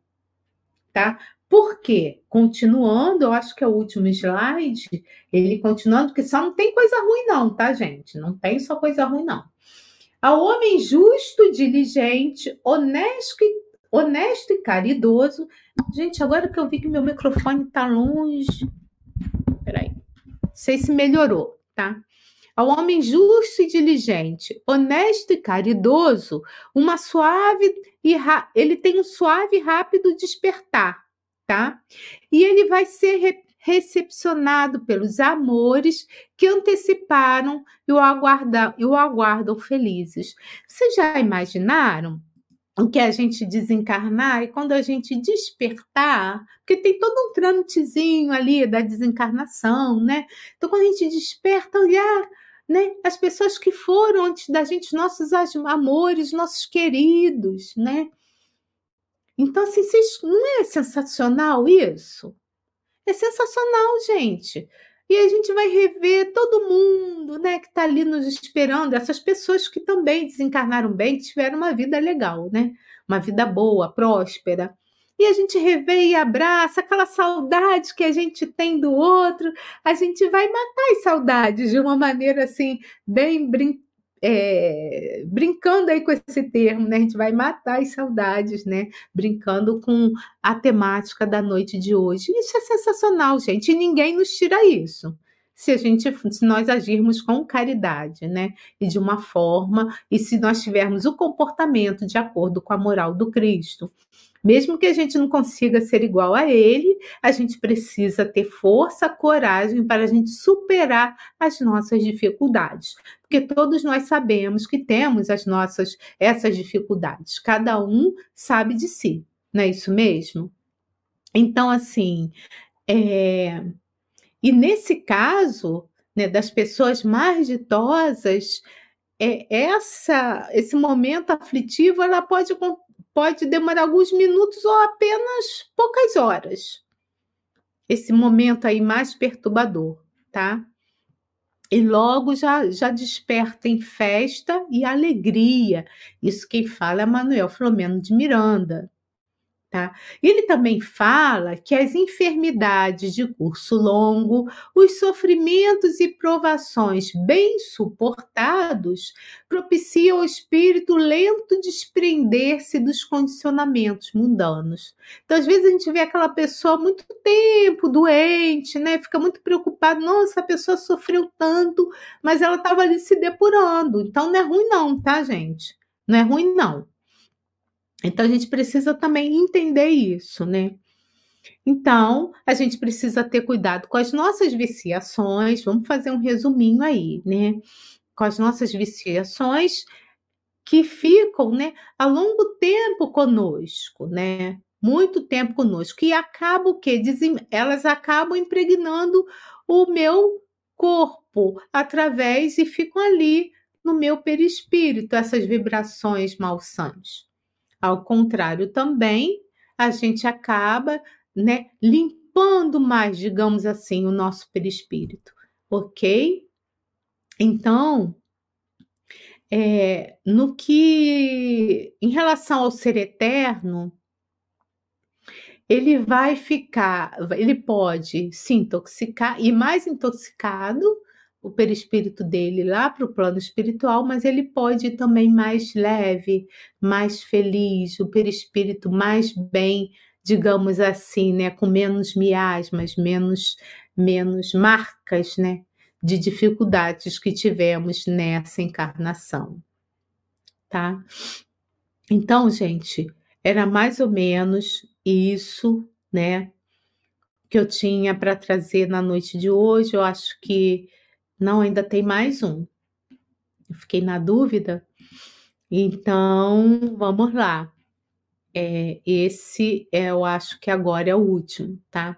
Tá? Por quê? Continuando, eu acho que é o último slide, ele continuando, porque só não tem coisa ruim, não, tá, gente? Não tem só coisa ruim, não. Ao homem justo, diligente, honesto e, honesto e caridoso. Gente, agora que eu vi que meu microfone tá longe. Peraí. Não sei se melhorou, tá? Ao homem justo e diligente, honesto e caridoso, uma suave e ele tem um suave e rápido despertar tá? E ele vai ser re recepcionado pelos amores que anteciparam e o, aguardam, e o aguardam felizes. Vocês já imaginaram o que a gente desencarnar e quando a gente despertar, porque tem todo um trâmitezinho ali da desencarnação, né? Então, quando a gente desperta, olhar né? As pessoas que foram antes da gente, nossos amores, nossos queridos, né? Então, assim, vocês, não é sensacional isso? É sensacional, gente. E a gente vai rever todo mundo, né, que está ali nos esperando, essas pessoas que também desencarnaram bem, tiveram uma vida legal, né? Uma vida boa, próspera. e a gente revê e abraça aquela saudade que a gente tem do outro, a gente vai matar as saudades de uma maneira assim, bem brincando é, brincando aí com esse termo, né? A gente vai matar as saudades, né? Brincando com a temática da noite de hoje. Isso é sensacional, gente. E ninguém nos tira isso. Se a gente, se nós agirmos com caridade, né? E de uma forma, e se nós tivermos o comportamento de acordo com a moral do Cristo. Mesmo que a gente não consiga ser igual a ele, a gente precisa ter força, coragem para a gente superar as nossas dificuldades. Porque todos nós sabemos que temos as nossas essas dificuldades. Cada um sabe de si, não é isso mesmo? Então, assim, é... e nesse caso, né, das pessoas mais ditosas, é, essa, esse momento aflitivo ela pode pode demorar alguns minutos ou apenas poucas horas. Esse momento aí mais perturbador, tá? E logo já, já desperta em festa e alegria. Isso quem fala é Manuel Flomeno de Miranda. Tá? Ele também fala que as enfermidades de curso longo, os sofrimentos e provações bem suportados, propiciam ao espírito lento desprender-se dos condicionamentos mundanos. Então, às vezes, a gente vê aquela pessoa muito tempo doente, né? Fica muito preocupado, nossa, a pessoa sofreu tanto, mas ela estava ali se depurando. Então, não é ruim, não, tá, gente? Não é ruim, não. Então a gente precisa também entender isso, né? Então, a gente precisa ter cuidado com as nossas viciações. Vamos fazer um resuminho aí, né? Com as nossas viciações que ficam, né, a longo tempo conosco, né? Muito tempo conosco e acabam que elas acabam impregnando o meu corpo através e ficam ali no meu perispírito essas vibrações malsantes. Ao contrário, também a gente acaba, né, limpando mais, digamos assim, o nosso perispírito, ok? Então, é, no que, em relação ao ser eterno, ele vai ficar, ele pode se intoxicar e mais intoxicado o perispírito dele lá para o plano espiritual, mas ele pode ir também mais leve, mais feliz, o perispírito mais bem, digamos assim, né, com menos miasmas, menos menos marcas, né, de dificuldades que tivemos nessa encarnação. Tá? Então, gente, era mais ou menos isso, né, que eu tinha para trazer na noite de hoje. Eu acho que não, ainda tem mais um. Eu fiquei na dúvida. Então, vamos lá. É, esse é, eu acho que agora é o último, tá?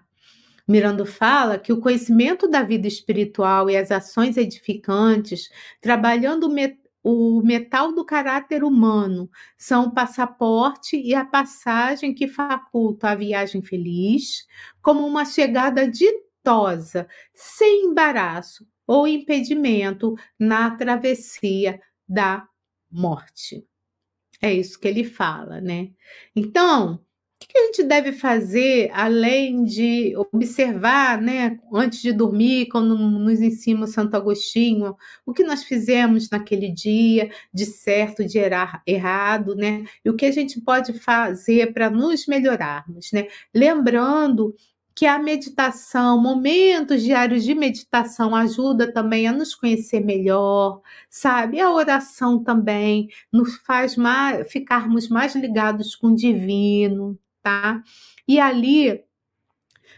Miranda fala que o conhecimento da vida espiritual e as ações edificantes, trabalhando o metal do caráter humano, são o passaporte e a passagem que faculta a viagem feliz, como uma chegada ditosa, sem embaraço, ou impedimento na travessia da morte. É isso que ele fala, né? Então, o que a gente deve fazer além de observar, né, antes de dormir, quando nos ensina o Santo Agostinho, o que nós fizemos naquele dia, de certo, de errado, né? E o que a gente pode fazer para nos melhorarmos, né? Lembrando que a meditação, momentos diários de meditação ajuda também a nos conhecer melhor, sabe? A oração também nos faz mais, ficarmos mais ligados com o divino, tá? E ali,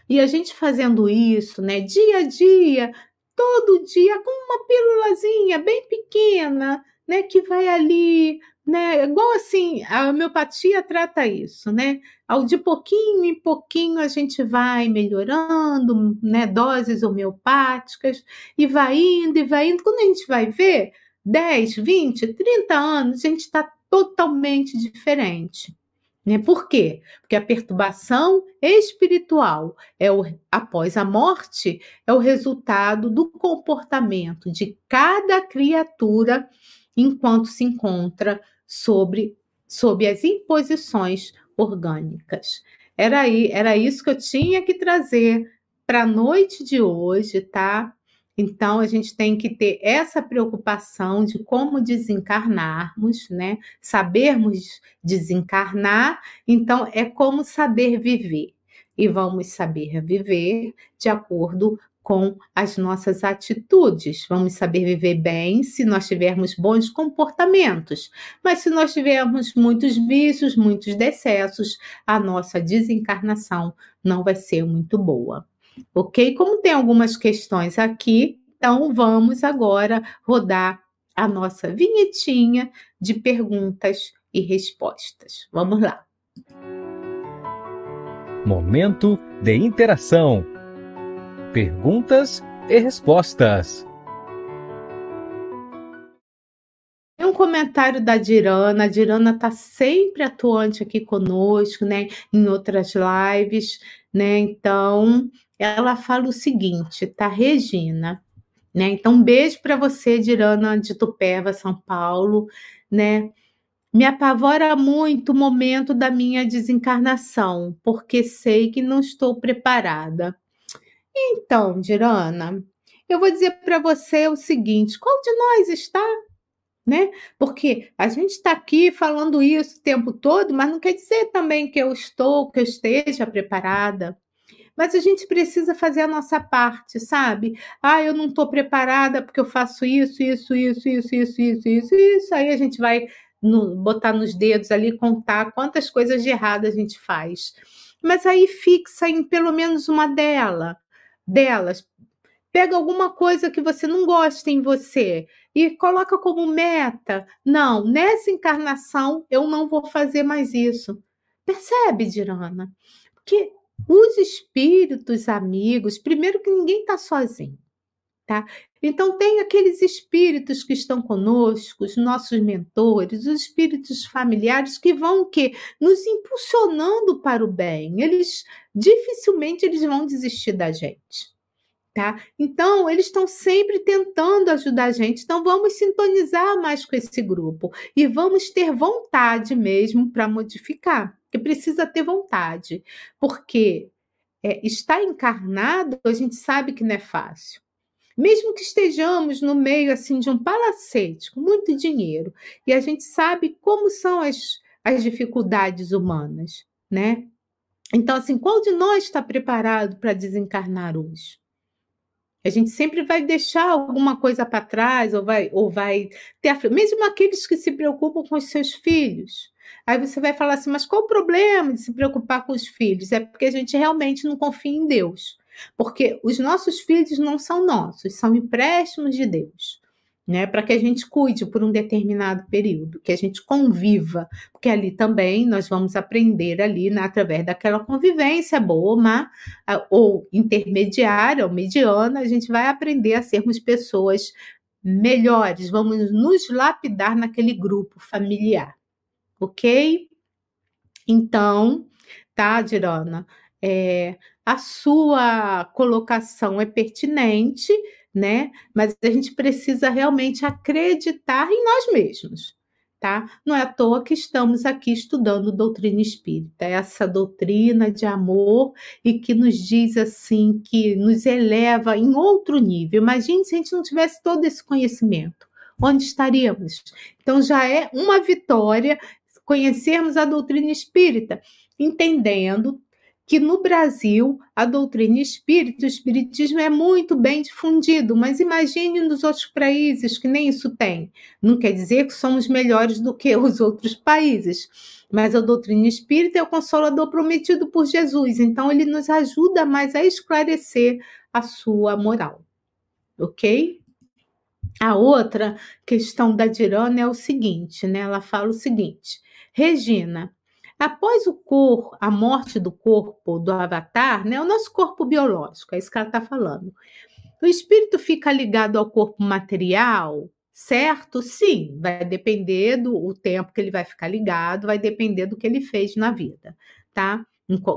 e a gente fazendo isso, né, dia a dia, todo dia, com uma pílulazinha bem pequena, né, que vai ali né? Igual assim, a homeopatia trata isso, né? Ao de pouquinho em pouquinho a gente vai melhorando, né? Doses homeopáticas e vai indo e vai indo. Quando a gente vai ver 10, 20, 30 anos, a gente está totalmente diferente. Né? Por quê? Porque a perturbação espiritual é o, após a morte é o resultado do comportamento de cada criatura enquanto se encontra sobre, sobre as imposições orgânicas. era aí, era isso que eu tinha que trazer para a noite de hoje, tá? Então, a gente tem que ter essa preocupação de como desencarnarmos, né? Sabermos desencarnar, então, é como saber viver. E vamos saber viver de acordo com as nossas atitudes. Vamos saber viver bem se nós tivermos bons comportamentos. Mas se nós tivermos muitos vícios, muitos decessos, a nossa desencarnação não vai ser muito boa. Ok? Como tem algumas questões aqui, então vamos agora rodar a nossa vinhetinha de perguntas e respostas. Vamos lá. Momento de interação perguntas e respostas. Tem um comentário da Dirana. A Dirana está sempre atuante aqui conosco, né? Em outras lives, né? Então, ela fala o seguinte, tá, Regina? Né? Então, um beijo para você, Dirana de Tupéva, São Paulo, né? Me apavora muito o momento da minha desencarnação, porque sei que não estou preparada. Então, Dirana, eu vou dizer para você o seguinte: qual de nós está? Né? Porque a gente está aqui falando isso o tempo todo, mas não quer dizer também que eu estou, que eu esteja preparada. Mas a gente precisa fazer a nossa parte, sabe? Ah, eu não estou preparada porque eu faço isso, isso, isso, isso, isso, isso, isso, isso. Aí a gente vai no, botar nos dedos ali, contar quantas coisas de errado a gente faz. Mas aí fixa em pelo menos uma delas delas. Pega alguma coisa que você não gosta em você e coloca como meta. Não, nessa encarnação eu não vou fazer mais isso. Percebe, Dirana? Porque os espíritos amigos, primeiro que ninguém está sozinho, tá? Então tem aqueles espíritos que estão conosco, os nossos mentores, os espíritos familiares que vão nos impulsionando para o bem. Eles dificilmente eles vão desistir da gente. Tá? Então, eles estão sempre tentando ajudar a gente. Então, vamos sintonizar mais com esse grupo e vamos ter vontade mesmo para modificar. Que precisa ter vontade, porque é, estar encarnado, a gente sabe que não é fácil. Mesmo que estejamos no meio assim de um palacete com muito dinheiro e a gente sabe como são as, as dificuldades humanas, né? Então, assim, qual de nós está preparado para desencarnar hoje? A gente sempre vai deixar alguma coisa para trás, ou vai, ou vai ter. Mesmo aqueles que se preocupam com os seus filhos. Aí você vai falar assim, mas qual o problema de se preocupar com os filhos? É porque a gente realmente não confia em Deus. Porque os nossos filhos não são nossos, são empréstimos de Deus né, para que a gente cuide por um determinado período, que a gente conviva, porque ali também nós vamos aprender ali, né, através daquela convivência boa, uma, ou intermediária, ou mediana, a gente vai aprender a sermos pessoas melhores, vamos nos lapidar naquele grupo familiar, ok? Então, tá, Dirana? É, a sua colocação é pertinente, né? Mas a gente precisa realmente acreditar em nós mesmos, tá? Não é à toa que estamos aqui estudando doutrina espírita, essa doutrina de amor e que nos diz assim, que nos eleva em outro nível. Imagine se a gente não tivesse todo esse conhecimento. Onde estaríamos? Então já é uma vitória conhecermos a doutrina espírita, entendendo que no Brasil a doutrina espírita, o espiritismo é muito bem difundido, mas imagine nos outros países que nem isso tem. Não quer dizer que somos melhores do que os outros países, mas a doutrina espírita é o consolador prometido por Jesus, então ele nos ajuda mais a esclarecer a sua moral. OK? A outra questão da Dirana é o seguinte, né? Ela fala o seguinte: Regina, Após o corpo, a morte do corpo do avatar, né, o nosso corpo biológico, é isso que ela está falando. O espírito fica ligado ao corpo material, certo? Sim, vai depender do o tempo que ele vai ficar ligado, vai depender do que ele fez na vida, tá?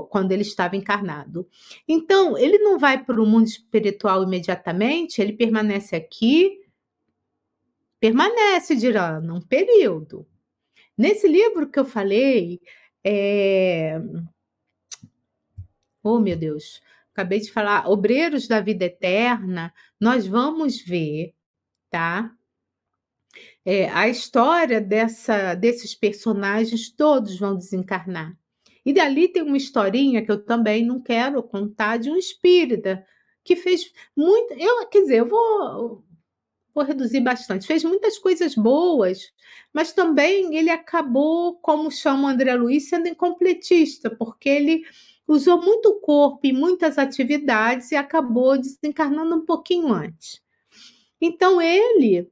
Quando ele estava encarnado. Então, ele não vai para o mundo espiritual imediatamente, ele permanece aqui, permanece, Dirana, um período. Nesse livro que eu falei, é, Oh, meu Deus, acabei de falar, Obreiros da Vida Eterna, nós vamos ver, tá? É, a história dessa, desses personagens, todos vão desencarnar. E dali tem uma historinha que eu também não quero contar de um espírita que fez muito. Eu, quer dizer, eu vou, vou reduzir bastante. Fez muitas coisas boas, mas também ele acabou, como chama o André Luiz, sendo incompletista, porque ele usou muito corpo em muitas atividades e acabou desencarnando um pouquinho antes. Então ele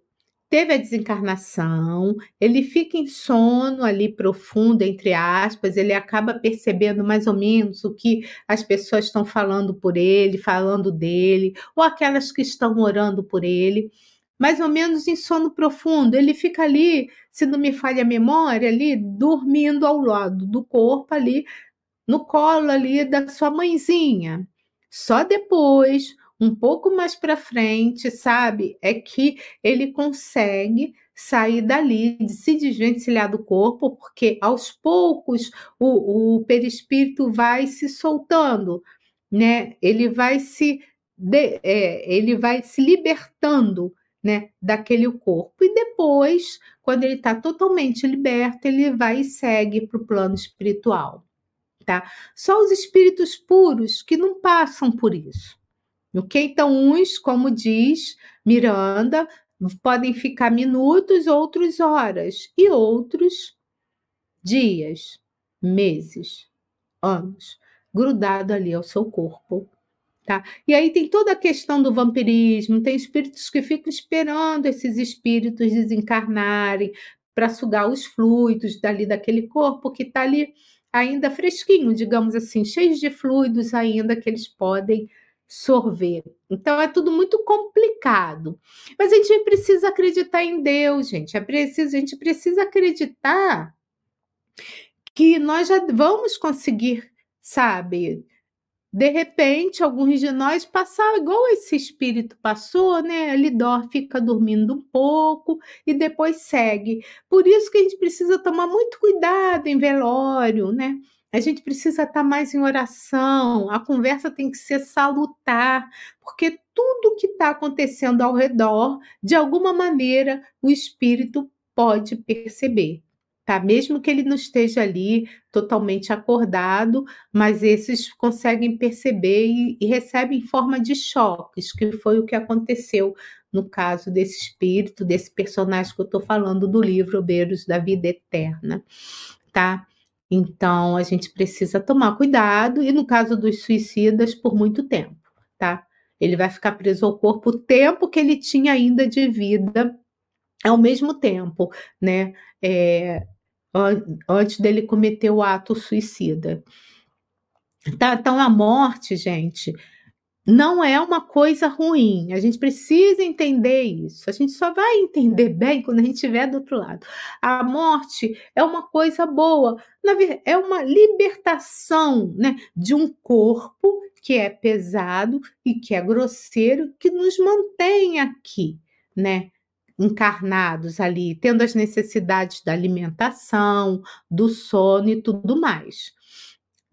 teve a desencarnação, ele fica em sono ali profundo, entre aspas, ele acaba percebendo mais ou menos o que as pessoas estão falando por ele, falando dele, ou aquelas que estão orando por ele, mais ou menos em sono profundo. Ele fica ali, se não me falha a memória, ali dormindo ao lado do corpo ali, no colo ali da sua mãezinha. Só depois, um pouco mais para frente, sabe? É que ele consegue sair dali, se desvencilhar do corpo, porque aos poucos o, o perispírito vai se soltando, né? Ele vai se de, é, ele vai se libertando, né, daquele corpo e depois, quando ele está totalmente liberto, ele vai e segue para o plano espiritual, tá? Só os espíritos puros que não passam por isso. Ok? Então, uns, como diz Miranda, podem ficar minutos, outros horas, e outros dias, meses, anos, grudado ali ao seu corpo. Tá? E aí tem toda a questão do vampirismo, tem espíritos que ficam esperando esses espíritos desencarnarem para sugar os fluidos dali daquele corpo que está ali ainda fresquinho, digamos assim, cheio de fluidos ainda que eles podem sorver. Então é tudo muito complicado. Mas a gente precisa acreditar em Deus, gente. É preciso, a gente precisa acreditar que nós já vamos conseguir, sabe? De repente, alguns de nós passar igual esse espírito passou, né? Ele dó, fica dormindo um pouco e depois segue. Por isso que a gente precisa tomar muito cuidado em velório, né? A gente precisa estar mais em oração, a conversa tem que ser salutar, porque tudo que está acontecendo ao redor, de alguma maneira, o espírito pode perceber. Tá? Mesmo que ele não esteja ali totalmente acordado, mas esses conseguem perceber e, e recebem em forma de choques, que foi o que aconteceu no caso desse espírito, desse personagem que eu estou falando do livro Beiros da Vida Eterna, tá? Então, a gente precisa tomar cuidado, e no caso dos suicidas, por muito tempo, tá? Ele vai ficar preso ao corpo o tempo que ele tinha ainda de vida, ao mesmo tempo, né? É, antes dele cometer o ato suicida. Tá? Então, a morte, gente, não é uma coisa ruim. A gente precisa entender isso. A gente só vai entender bem quando a gente estiver do outro lado. A morte é uma coisa boa, é uma libertação né, de um corpo que é pesado e que é grosseiro, que nos mantém aqui, né? Encarnados ali, tendo as necessidades da alimentação, do sono e tudo mais,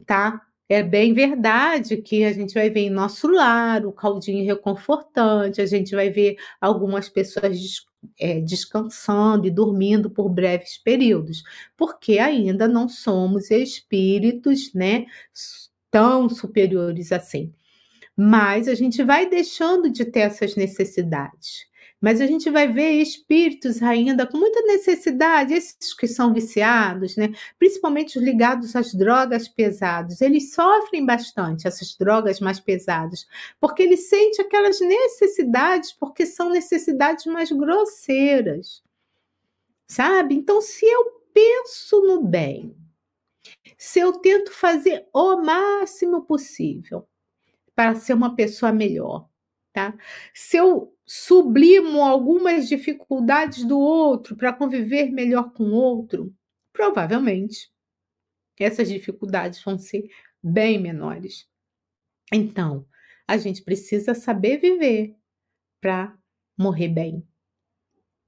tá? É bem verdade que a gente vai ver em nosso lar o caldinho reconfortante, a gente vai ver algumas pessoas des, é, descansando e dormindo por breves períodos, porque ainda não somos espíritos, né, tão superiores assim. Mas a gente vai deixando de ter essas necessidades. Mas a gente vai ver espíritos ainda com muita necessidade, esses que são viciados, né? principalmente os ligados às drogas pesadas, eles sofrem bastante, essas drogas mais pesadas, porque eles sentem aquelas necessidades, porque são necessidades mais grosseiras. Sabe? Então, se eu penso no bem, se eu tento fazer o máximo possível para ser uma pessoa melhor, tá? Se eu sublimo algumas dificuldades do outro para conviver melhor com o outro, provavelmente essas dificuldades vão ser bem menores. Então, a gente precisa saber viver para morrer bem.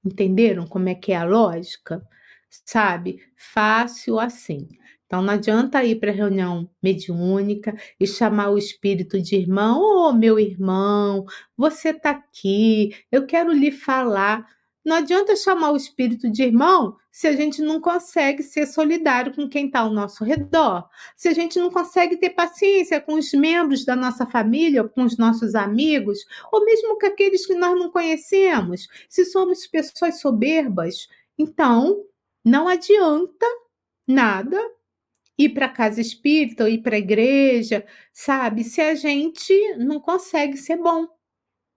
Entenderam como é que é a lógica? Sabe? Fácil assim. Então não adianta ir para a reunião mediúnica e chamar o espírito de irmão, ô oh, meu irmão, você está aqui, eu quero lhe falar. Não adianta chamar o espírito de irmão se a gente não consegue ser solidário com quem está ao nosso redor, se a gente não consegue ter paciência com os membros da nossa família, com os nossos amigos, ou mesmo com aqueles que nós não conhecemos, se somos pessoas soberbas, então não adianta nada ir para casa espírita ou ir para a igreja, sabe? Se a gente não consegue ser bom,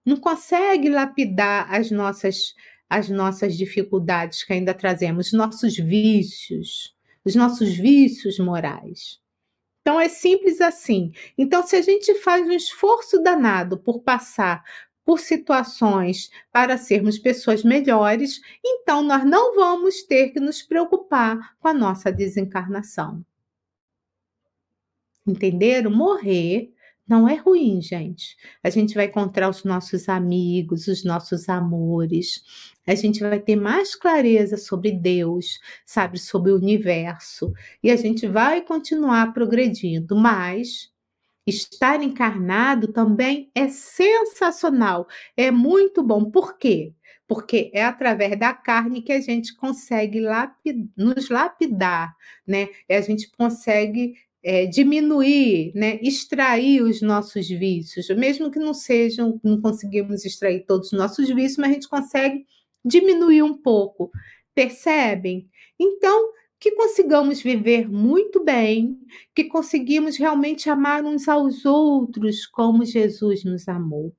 não consegue lapidar as nossas as nossas dificuldades que ainda trazemos, os nossos vícios, os nossos vícios morais. Então é simples assim. Então, se a gente faz um esforço danado por passar por situações para sermos pessoas melhores, então nós não vamos ter que nos preocupar com a nossa desencarnação. Entenderam? Morrer não é ruim, gente. A gente vai encontrar os nossos amigos, os nossos amores. A gente vai ter mais clareza sobre Deus, sabe, sobre o universo. E a gente vai continuar progredindo, mas estar encarnado também é sensacional, é muito bom. Por quê? Porque é através da carne que a gente consegue lapid nos lapidar, né? E a gente consegue é, diminuir, né, extrair os nossos vícios, mesmo que não sejam, não conseguimos extrair todos os nossos vícios, mas a gente consegue diminuir um pouco, percebem? Então, que consigamos viver muito bem, que conseguimos realmente amar uns aos outros como Jesus nos amou.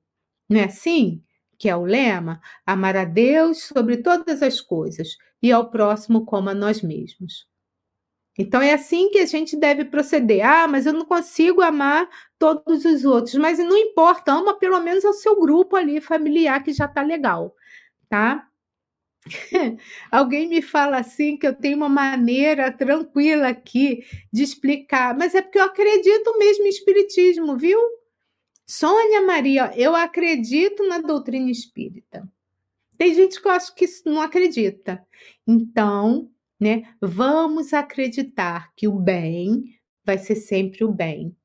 Não é assim? Que é o lema: amar a Deus sobre todas as coisas e ao próximo como a nós mesmos. Então é assim que a gente deve proceder. Ah, mas eu não consigo amar todos os outros. Mas não importa, ama pelo menos o seu grupo ali familiar que já está legal, tá? Alguém me fala assim que eu tenho uma maneira tranquila aqui de explicar, mas é porque eu acredito mesmo em espiritismo, viu? Sônia Maria, eu acredito na doutrina espírita. Tem gente que eu acho que não acredita. Então, né? Vamos acreditar que o bem vai ser sempre o bem.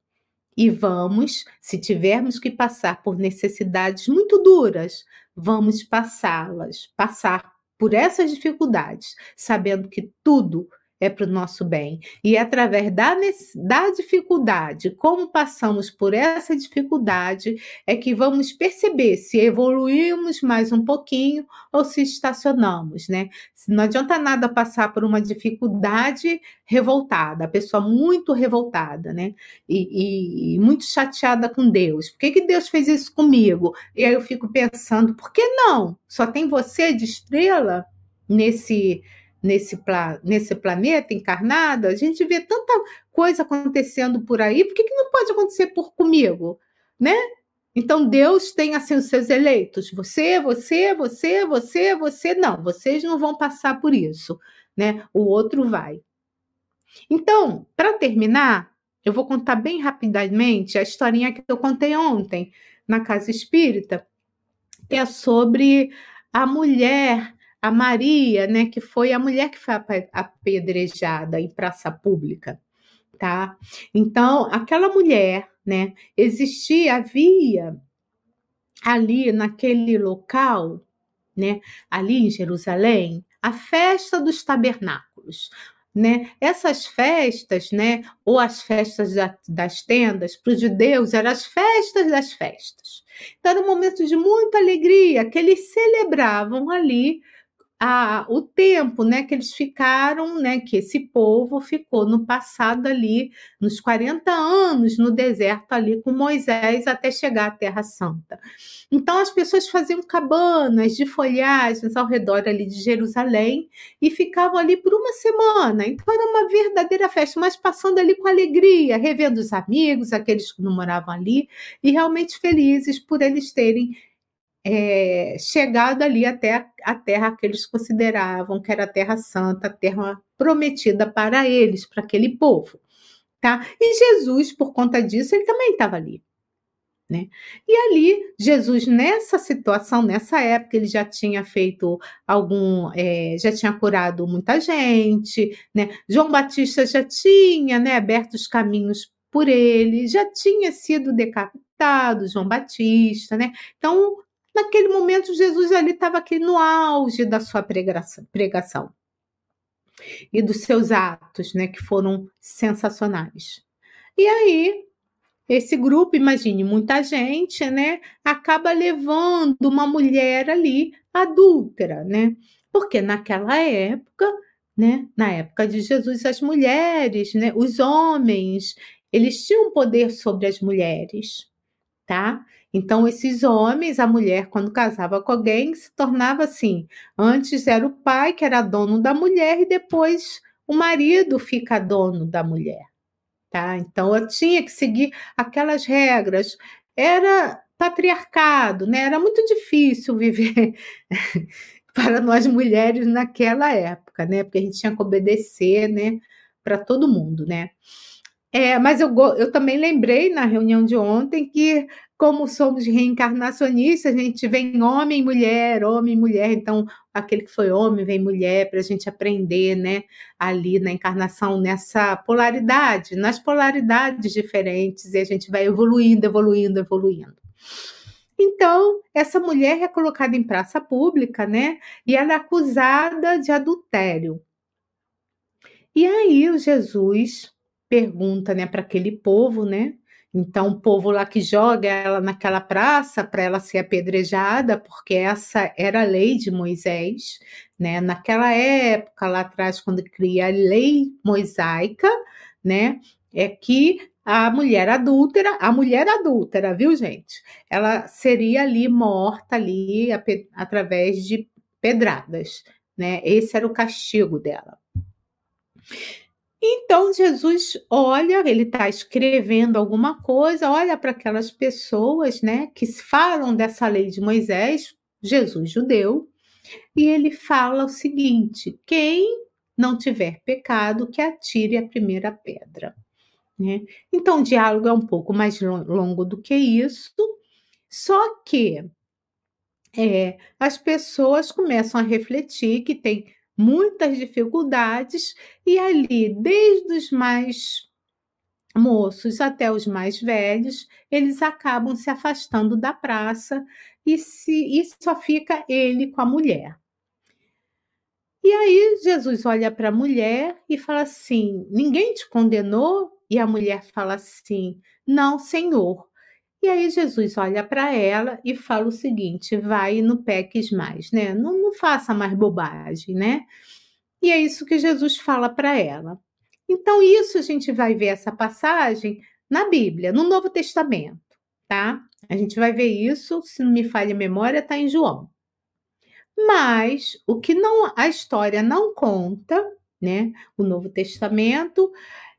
E vamos, se tivermos que passar por necessidades muito duras, vamos passá-las, passar por essas dificuldades, sabendo que tudo é para o nosso bem. E é através da, da dificuldade, como passamos por essa dificuldade, é que vamos perceber se evoluímos mais um pouquinho ou se estacionamos, né? Não adianta nada passar por uma dificuldade revoltada, a pessoa muito revoltada, né? E, e, muito chateada com Deus. Por que, que Deus fez isso comigo? E aí eu fico pensando, por que não? Só tem você de estrela nesse nesse, pla nesse planeta encarnado, a gente vê tanta coisa acontecendo por aí, por que, que não pode acontecer por comigo? Né? Então Deus tem assim os seus eleitos, você, você, você, você, você, não, vocês não vão passar por isso, né? O outro vai. Então, para terminar, eu vou contar bem rapidamente a historinha que eu contei ontem na casa espírita, que é sobre a mulher a Maria, né, que foi a mulher que foi apedrejada em praça pública, tá? Então, aquela mulher, né, existia, havia ali naquele local, né, ali em Jerusalém, a festa dos tabernáculos. Né? Essas festas, né, ou as festas das tendas, para os judeus eram as festas das festas. Então, era um momento de muita alegria que eles celebravam ali a, o tempo né, que eles ficaram, né, que esse povo ficou no passado ali, nos 40 anos no deserto ali com Moisés até chegar à Terra Santa. Então as pessoas faziam cabanas de folhagens ao redor ali de Jerusalém e ficavam ali por uma semana. Então era uma verdadeira festa, mas passando ali com alegria, revendo os amigos, aqueles que não moravam ali, e realmente felizes por eles terem é, chegado ali até a terra que eles consideravam que era a Terra Santa, a terra prometida para eles, para aquele povo. Tá? E Jesus, por conta disso, ele também estava ali. Né? E ali, Jesus, nessa situação, nessa época, ele já tinha feito algum, é, já tinha curado muita gente, né? João Batista já tinha né, aberto os caminhos por ele, já tinha sido decapitado, João Batista, né? Então, naquele momento, Jesus ali estava aqui no auge da sua pregação e dos seus atos, né, que foram sensacionais. E aí, esse grupo, imagine, muita gente, né, acaba levando uma mulher ali adúltera, né? Porque naquela época, né, na época de Jesus, as mulheres, né, os homens, eles tinham poder sobre as mulheres, tá? Então, esses homens, a mulher, quando casava com alguém, se tornava assim. Antes era o pai que era dono da mulher, e depois o marido fica dono da mulher. Tá? Então, eu tinha que seguir aquelas regras. Era patriarcado, né? Era muito difícil viver para nós mulheres naquela época, né? Porque a gente tinha que obedecer, né? Para todo mundo, né? É, mas eu, eu também lembrei na reunião de ontem que como somos reencarnacionistas, a gente vem homem, mulher, homem, mulher, então aquele que foi homem vem mulher, para a gente aprender, né, ali na encarnação, nessa polaridade, nas polaridades diferentes, e a gente vai evoluindo, evoluindo, evoluindo. Então, essa mulher é colocada em praça pública, né, e ela é acusada de adultério. E aí o Jesus pergunta, né, para aquele povo, né, então, o povo lá que joga ela naquela praça para ela ser apedrejada, porque essa era a lei de Moisés, né? Naquela época, lá atrás, quando cria a lei mosaica, né? É que a mulher adúltera, a mulher adúltera, viu, gente? Ela seria ali morta ali através de pedradas, né? Esse era o castigo dela. Então Jesus olha, ele está escrevendo alguma coisa, olha para aquelas pessoas, né, que falam dessa lei de Moisés, Jesus judeu, e ele fala o seguinte: quem não tiver pecado, que atire a primeira pedra. Né? Então, o diálogo é um pouco mais longo do que isso, só que é, as pessoas começam a refletir que tem muitas dificuldades, e ali, desde os mais moços até os mais velhos, eles acabam se afastando da praça e, se, e só fica ele com a mulher. E aí Jesus olha para a mulher e fala assim: Ninguém te condenou? E a mulher fala assim: Não, Senhor. E aí Jesus olha para ela e fala o seguinte: vai e não peques mais, né? Não, não faça mais bobagem, né? E é isso que Jesus fala para ela. Então, isso a gente vai ver essa passagem na Bíblia, no Novo Testamento, tá? A gente vai ver isso, se não me falha a memória, está em João. Mas o que não a história não conta, né? O Novo Testamento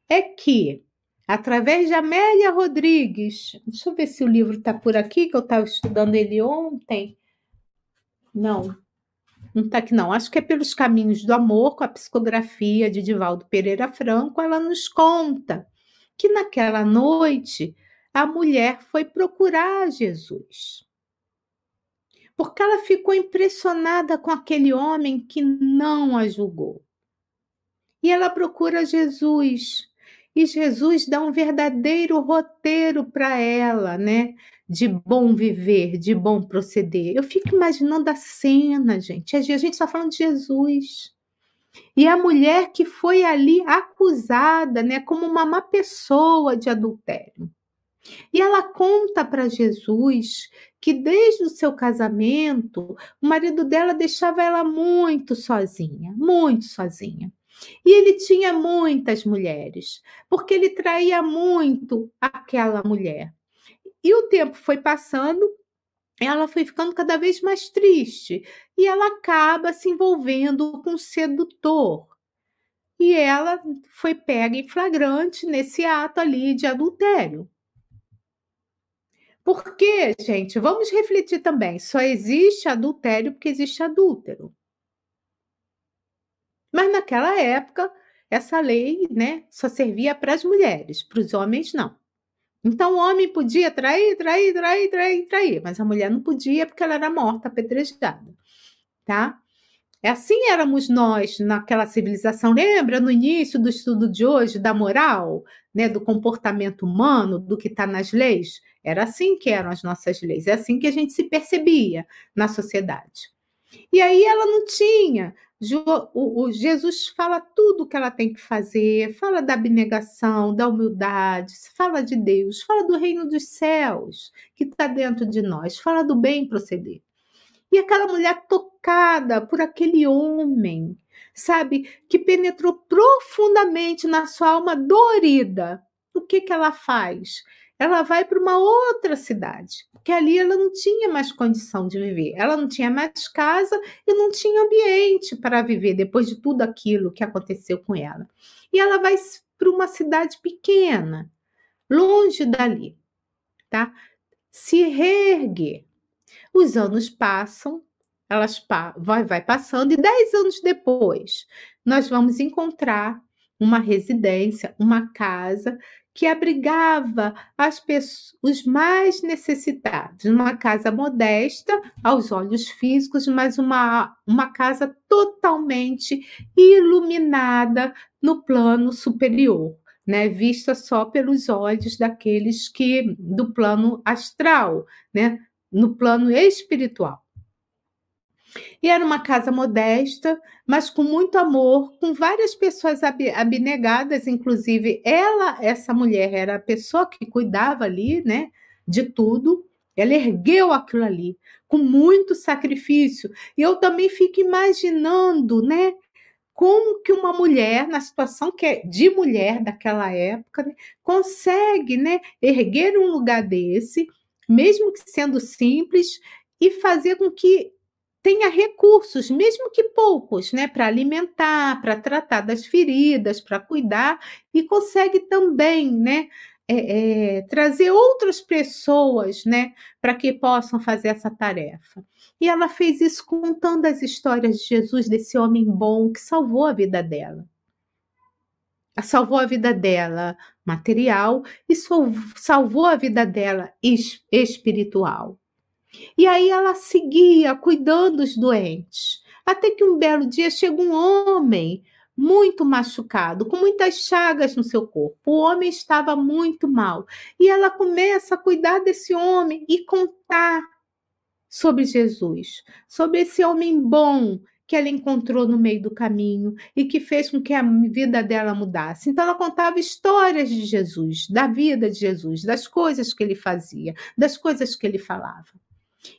é que através de Amélia Rodrigues. Deixa eu ver se o livro está por aqui, que eu estava estudando ele ontem. Não, não está aqui não. Acho que é pelos caminhos do amor, com a psicografia de Divaldo Pereira Franco, ela nos conta que naquela noite a mulher foi procurar Jesus. Porque ela ficou impressionada com aquele homem que não a julgou. E ela procura Jesus e Jesus dá um verdadeiro roteiro para ela, né? De bom viver, de bom proceder. Eu fico imaginando a cena, gente. A gente está falando de Jesus. E a mulher que foi ali acusada, né, como uma má pessoa de adultério. E ela conta para Jesus que desde o seu casamento, o marido dela deixava ela muito sozinha, muito sozinha. E ele tinha muitas mulheres, porque ele traía muito aquela mulher. E o tempo foi passando, ela foi ficando cada vez mais triste e ela acaba se envolvendo com um sedutor. E ela foi pega em flagrante nesse ato ali de adultério. Porque, gente, vamos refletir também, só existe adultério porque existe adúltero. Mas naquela época, essa lei né, só servia para as mulheres, para os homens não. Então o homem podia trair, trair, trair, trair, trair, mas a mulher não podia porque ela era morta, apedrejada, tá? É assim éramos nós naquela civilização. Lembra no início do estudo de hoje da moral, né, do comportamento humano, do que está nas leis? Era assim que eram as nossas leis, é assim que a gente se percebia na sociedade. E aí ela não tinha. Jesus fala tudo o que ela tem que fazer, fala da abnegação, da humildade, fala de Deus, fala do reino dos céus que está dentro de nós, fala do bem proceder. E aquela mulher tocada por aquele homem, sabe, que penetrou profundamente na sua alma dorida, o que, que ela faz? Ela vai para uma outra cidade, porque ali ela não tinha mais condição de viver. Ela não tinha mais casa e não tinha ambiente para viver depois de tudo aquilo que aconteceu com ela. E ela vai para uma cidade pequena, longe dali, tá? Se reerguer. Os anos passam, elas pa vai, vai passando, e dez anos depois, nós vamos encontrar uma residência, uma casa que abrigava as pessoas, os mais necessitados, uma casa modesta aos olhos físicos, mas uma, uma casa totalmente iluminada no plano superior, né, vista só pelos olhos daqueles que do plano astral, né, no plano espiritual. E era uma casa modesta, mas com muito amor, com várias pessoas abnegadas, inclusive ela, essa mulher, era a pessoa que cuidava ali, né, de tudo. Ela ergueu aquilo ali com muito sacrifício. E eu também fico imaginando, né, como que uma mulher, na situação que é de mulher daquela época, né, consegue, né, erguer um lugar desse mesmo que sendo simples, e fazer com que tenha recursos, mesmo que poucos, né, para alimentar, para tratar das feridas, para cuidar, e consegue também, né, é, é, trazer outras pessoas, né, para que possam fazer essa tarefa. E ela fez isso contando as histórias de Jesus, desse homem bom que salvou a vida dela salvou a vida dela material e salvou a vida dela espiritual. E aí ela seguia cuidando dos doentes, até que um belo dia chega um homem muito machucado, com muitas chagas no seu corpo. O homem estava muito mal. E ela começa a cuidar desse homem e contar sobre Jesus, sobre esse homem bom que ela encontrou no meio do caminho e que fez com que a vida dela mudasse. Então, ela contava histórias de Jesus, da vida de Jesus, das coisas que ele fazia, das coisas que ele falava.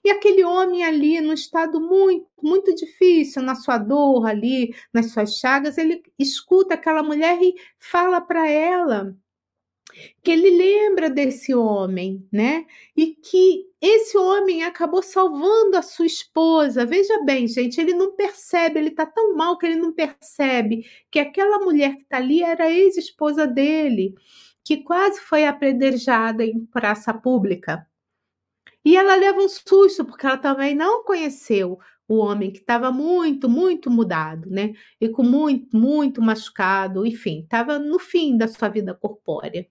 E aquele homem ali, num estado muito, muito difícil, na sua dor ali, nas suas chagas, ele escuta aquela mulher e fala para ela que ele lembra desse homem, né? E que esse homem acabou salvando a sua esposa. Veja bem, gente, ele não percebe, ele tá tão mal que ele não percebe que aquela mulher que tá ali era a ex-esposa dele, que quase foi apedrejada em praça pública. E ela leva um susto, porque ela também não conheceu o homem que estava muito, muito mudado, né? E com muito, muito machucado, enfim, estava no fim da sua vida corpórea.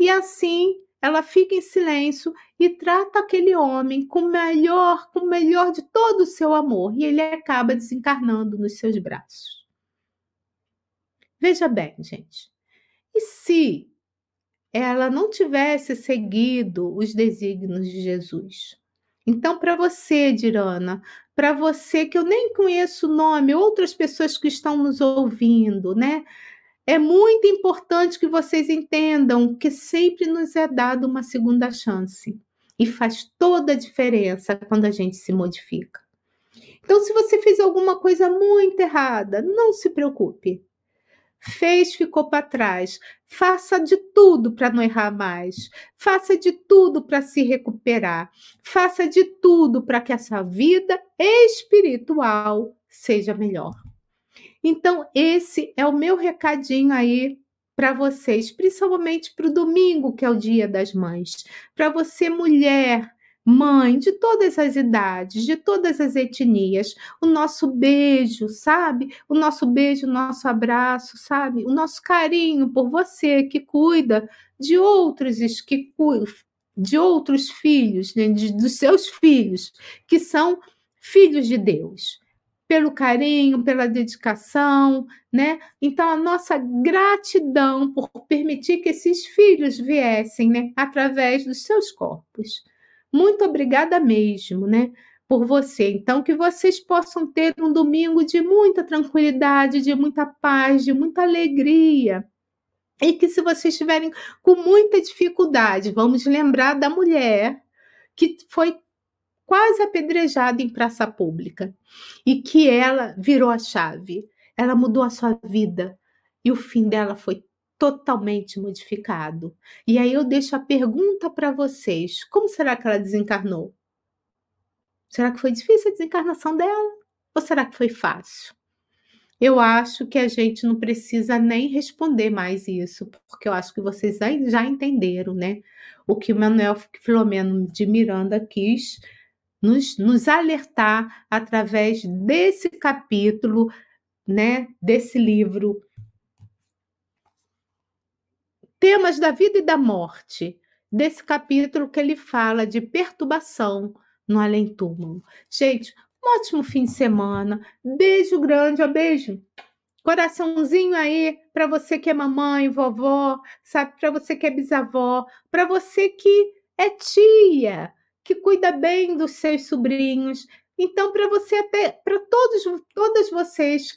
E assim ela fica em silêncio e trata aquele homem com o melhor, com o melhor de todo o seu amor, e ele acaba desencarnando nos seus braços. Veja bem, gente. E se ela não tivesse seguido os desígnios de Jesus? Então, para você, Dirana, para você que eu nem conheço o nome, outras pessoas que estão nos ouvindo, né? É muito importante que vocês entendam que sempre nos é dado uma segunda chance e faz toda a diferença quando a gente se modifica. Então, se você fez alguma coisa muito errada, não se preocupe fez, ficou para trás. Faça de tudo para não errar mais. Faça de tudo para se recuperar. Faça de tudo para que essa vida espiritual seja melhor. Então, esse é o meu recadinho aí para vocês, principalmente para o domingo, que é o Dia das Mães. Para você, mulher, mãe de todas as idades, de todas as etnias, o nosso beijo, sabe? O nosso beijo, o nosso abraço, sabe? O nosso carinho por você que cuida de outros que de outros filhos, né? de, dos seus filhos, que são filhos de Deus pelo carinho, pela dedicação, né? Então a nossa gratidão por permitir que esses filhos viessem, né, através dos seus corpos. Muito obrigada mesmo, né? Por você. Então, que vocês possam ter um domingo de muita tranquilidade, de muita paz, de muita alegria. E que se vocês estiverem com muita dificuldade, vamos lembrar da mulher que foi quase apedrejada em praça pública e que ela virou a chave, ela mudou a sua vida e o fim dela foi totalmente modificado. E aí eu deixo a pergunta para vocês: como será que ela desencarnou? Será que foi difícil a desencarnação dela? Ou será que foi fácil? Eu acho que a gente não precisa nem responder mais isso, porque eu acho que vocês já entenderam, né? O que o Manuel Filomeno de Miranda quis nos, nos alertar através desse capítulo, né, desse livro. Temas da vida e da morte, desse capítulo que ele fala de perturbação no além-túmulo. Gente, um ótimo fim de semana. Beijo grande, ó, beijo. Coraçãozinho aí para você que é mamãe, vovó, sabe? Para você que é bisavó, para você que é tia, que cuida bem dos seus sobrinhos. Então, para você até para todos todas vocês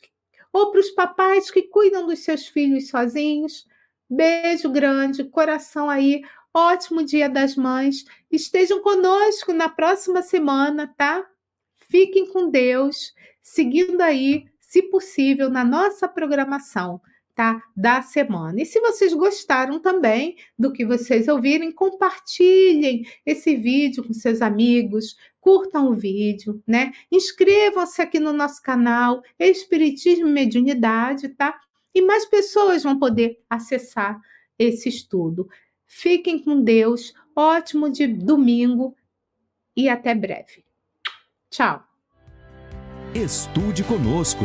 ou para os papais que cuidam dos seus filhos sozinhos, beijo grande, coração aí. Ótimo Dia das Mães. Estejam conosco na próxima semana, tá? Fiquem com Deus, seguindo aí, se possível, na nossa programação tá? Da semana. E se vocês gostaram também do que vocês ouvirem, compartilhem esse vídeo com seus amigos, curtam o vídeo, né? Inscrevam-se aqui no nosso canal Espiritismo e Mediunidade, tá? E mais pessoas vão poder acessar esse estudo. Fiquem com Deus, ótimo de domingo e até breve. Tchau. Estude conosco.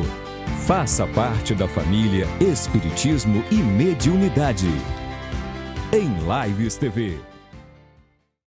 Faça parte da família Espiritismo e Mediunidade. Em Lives TV.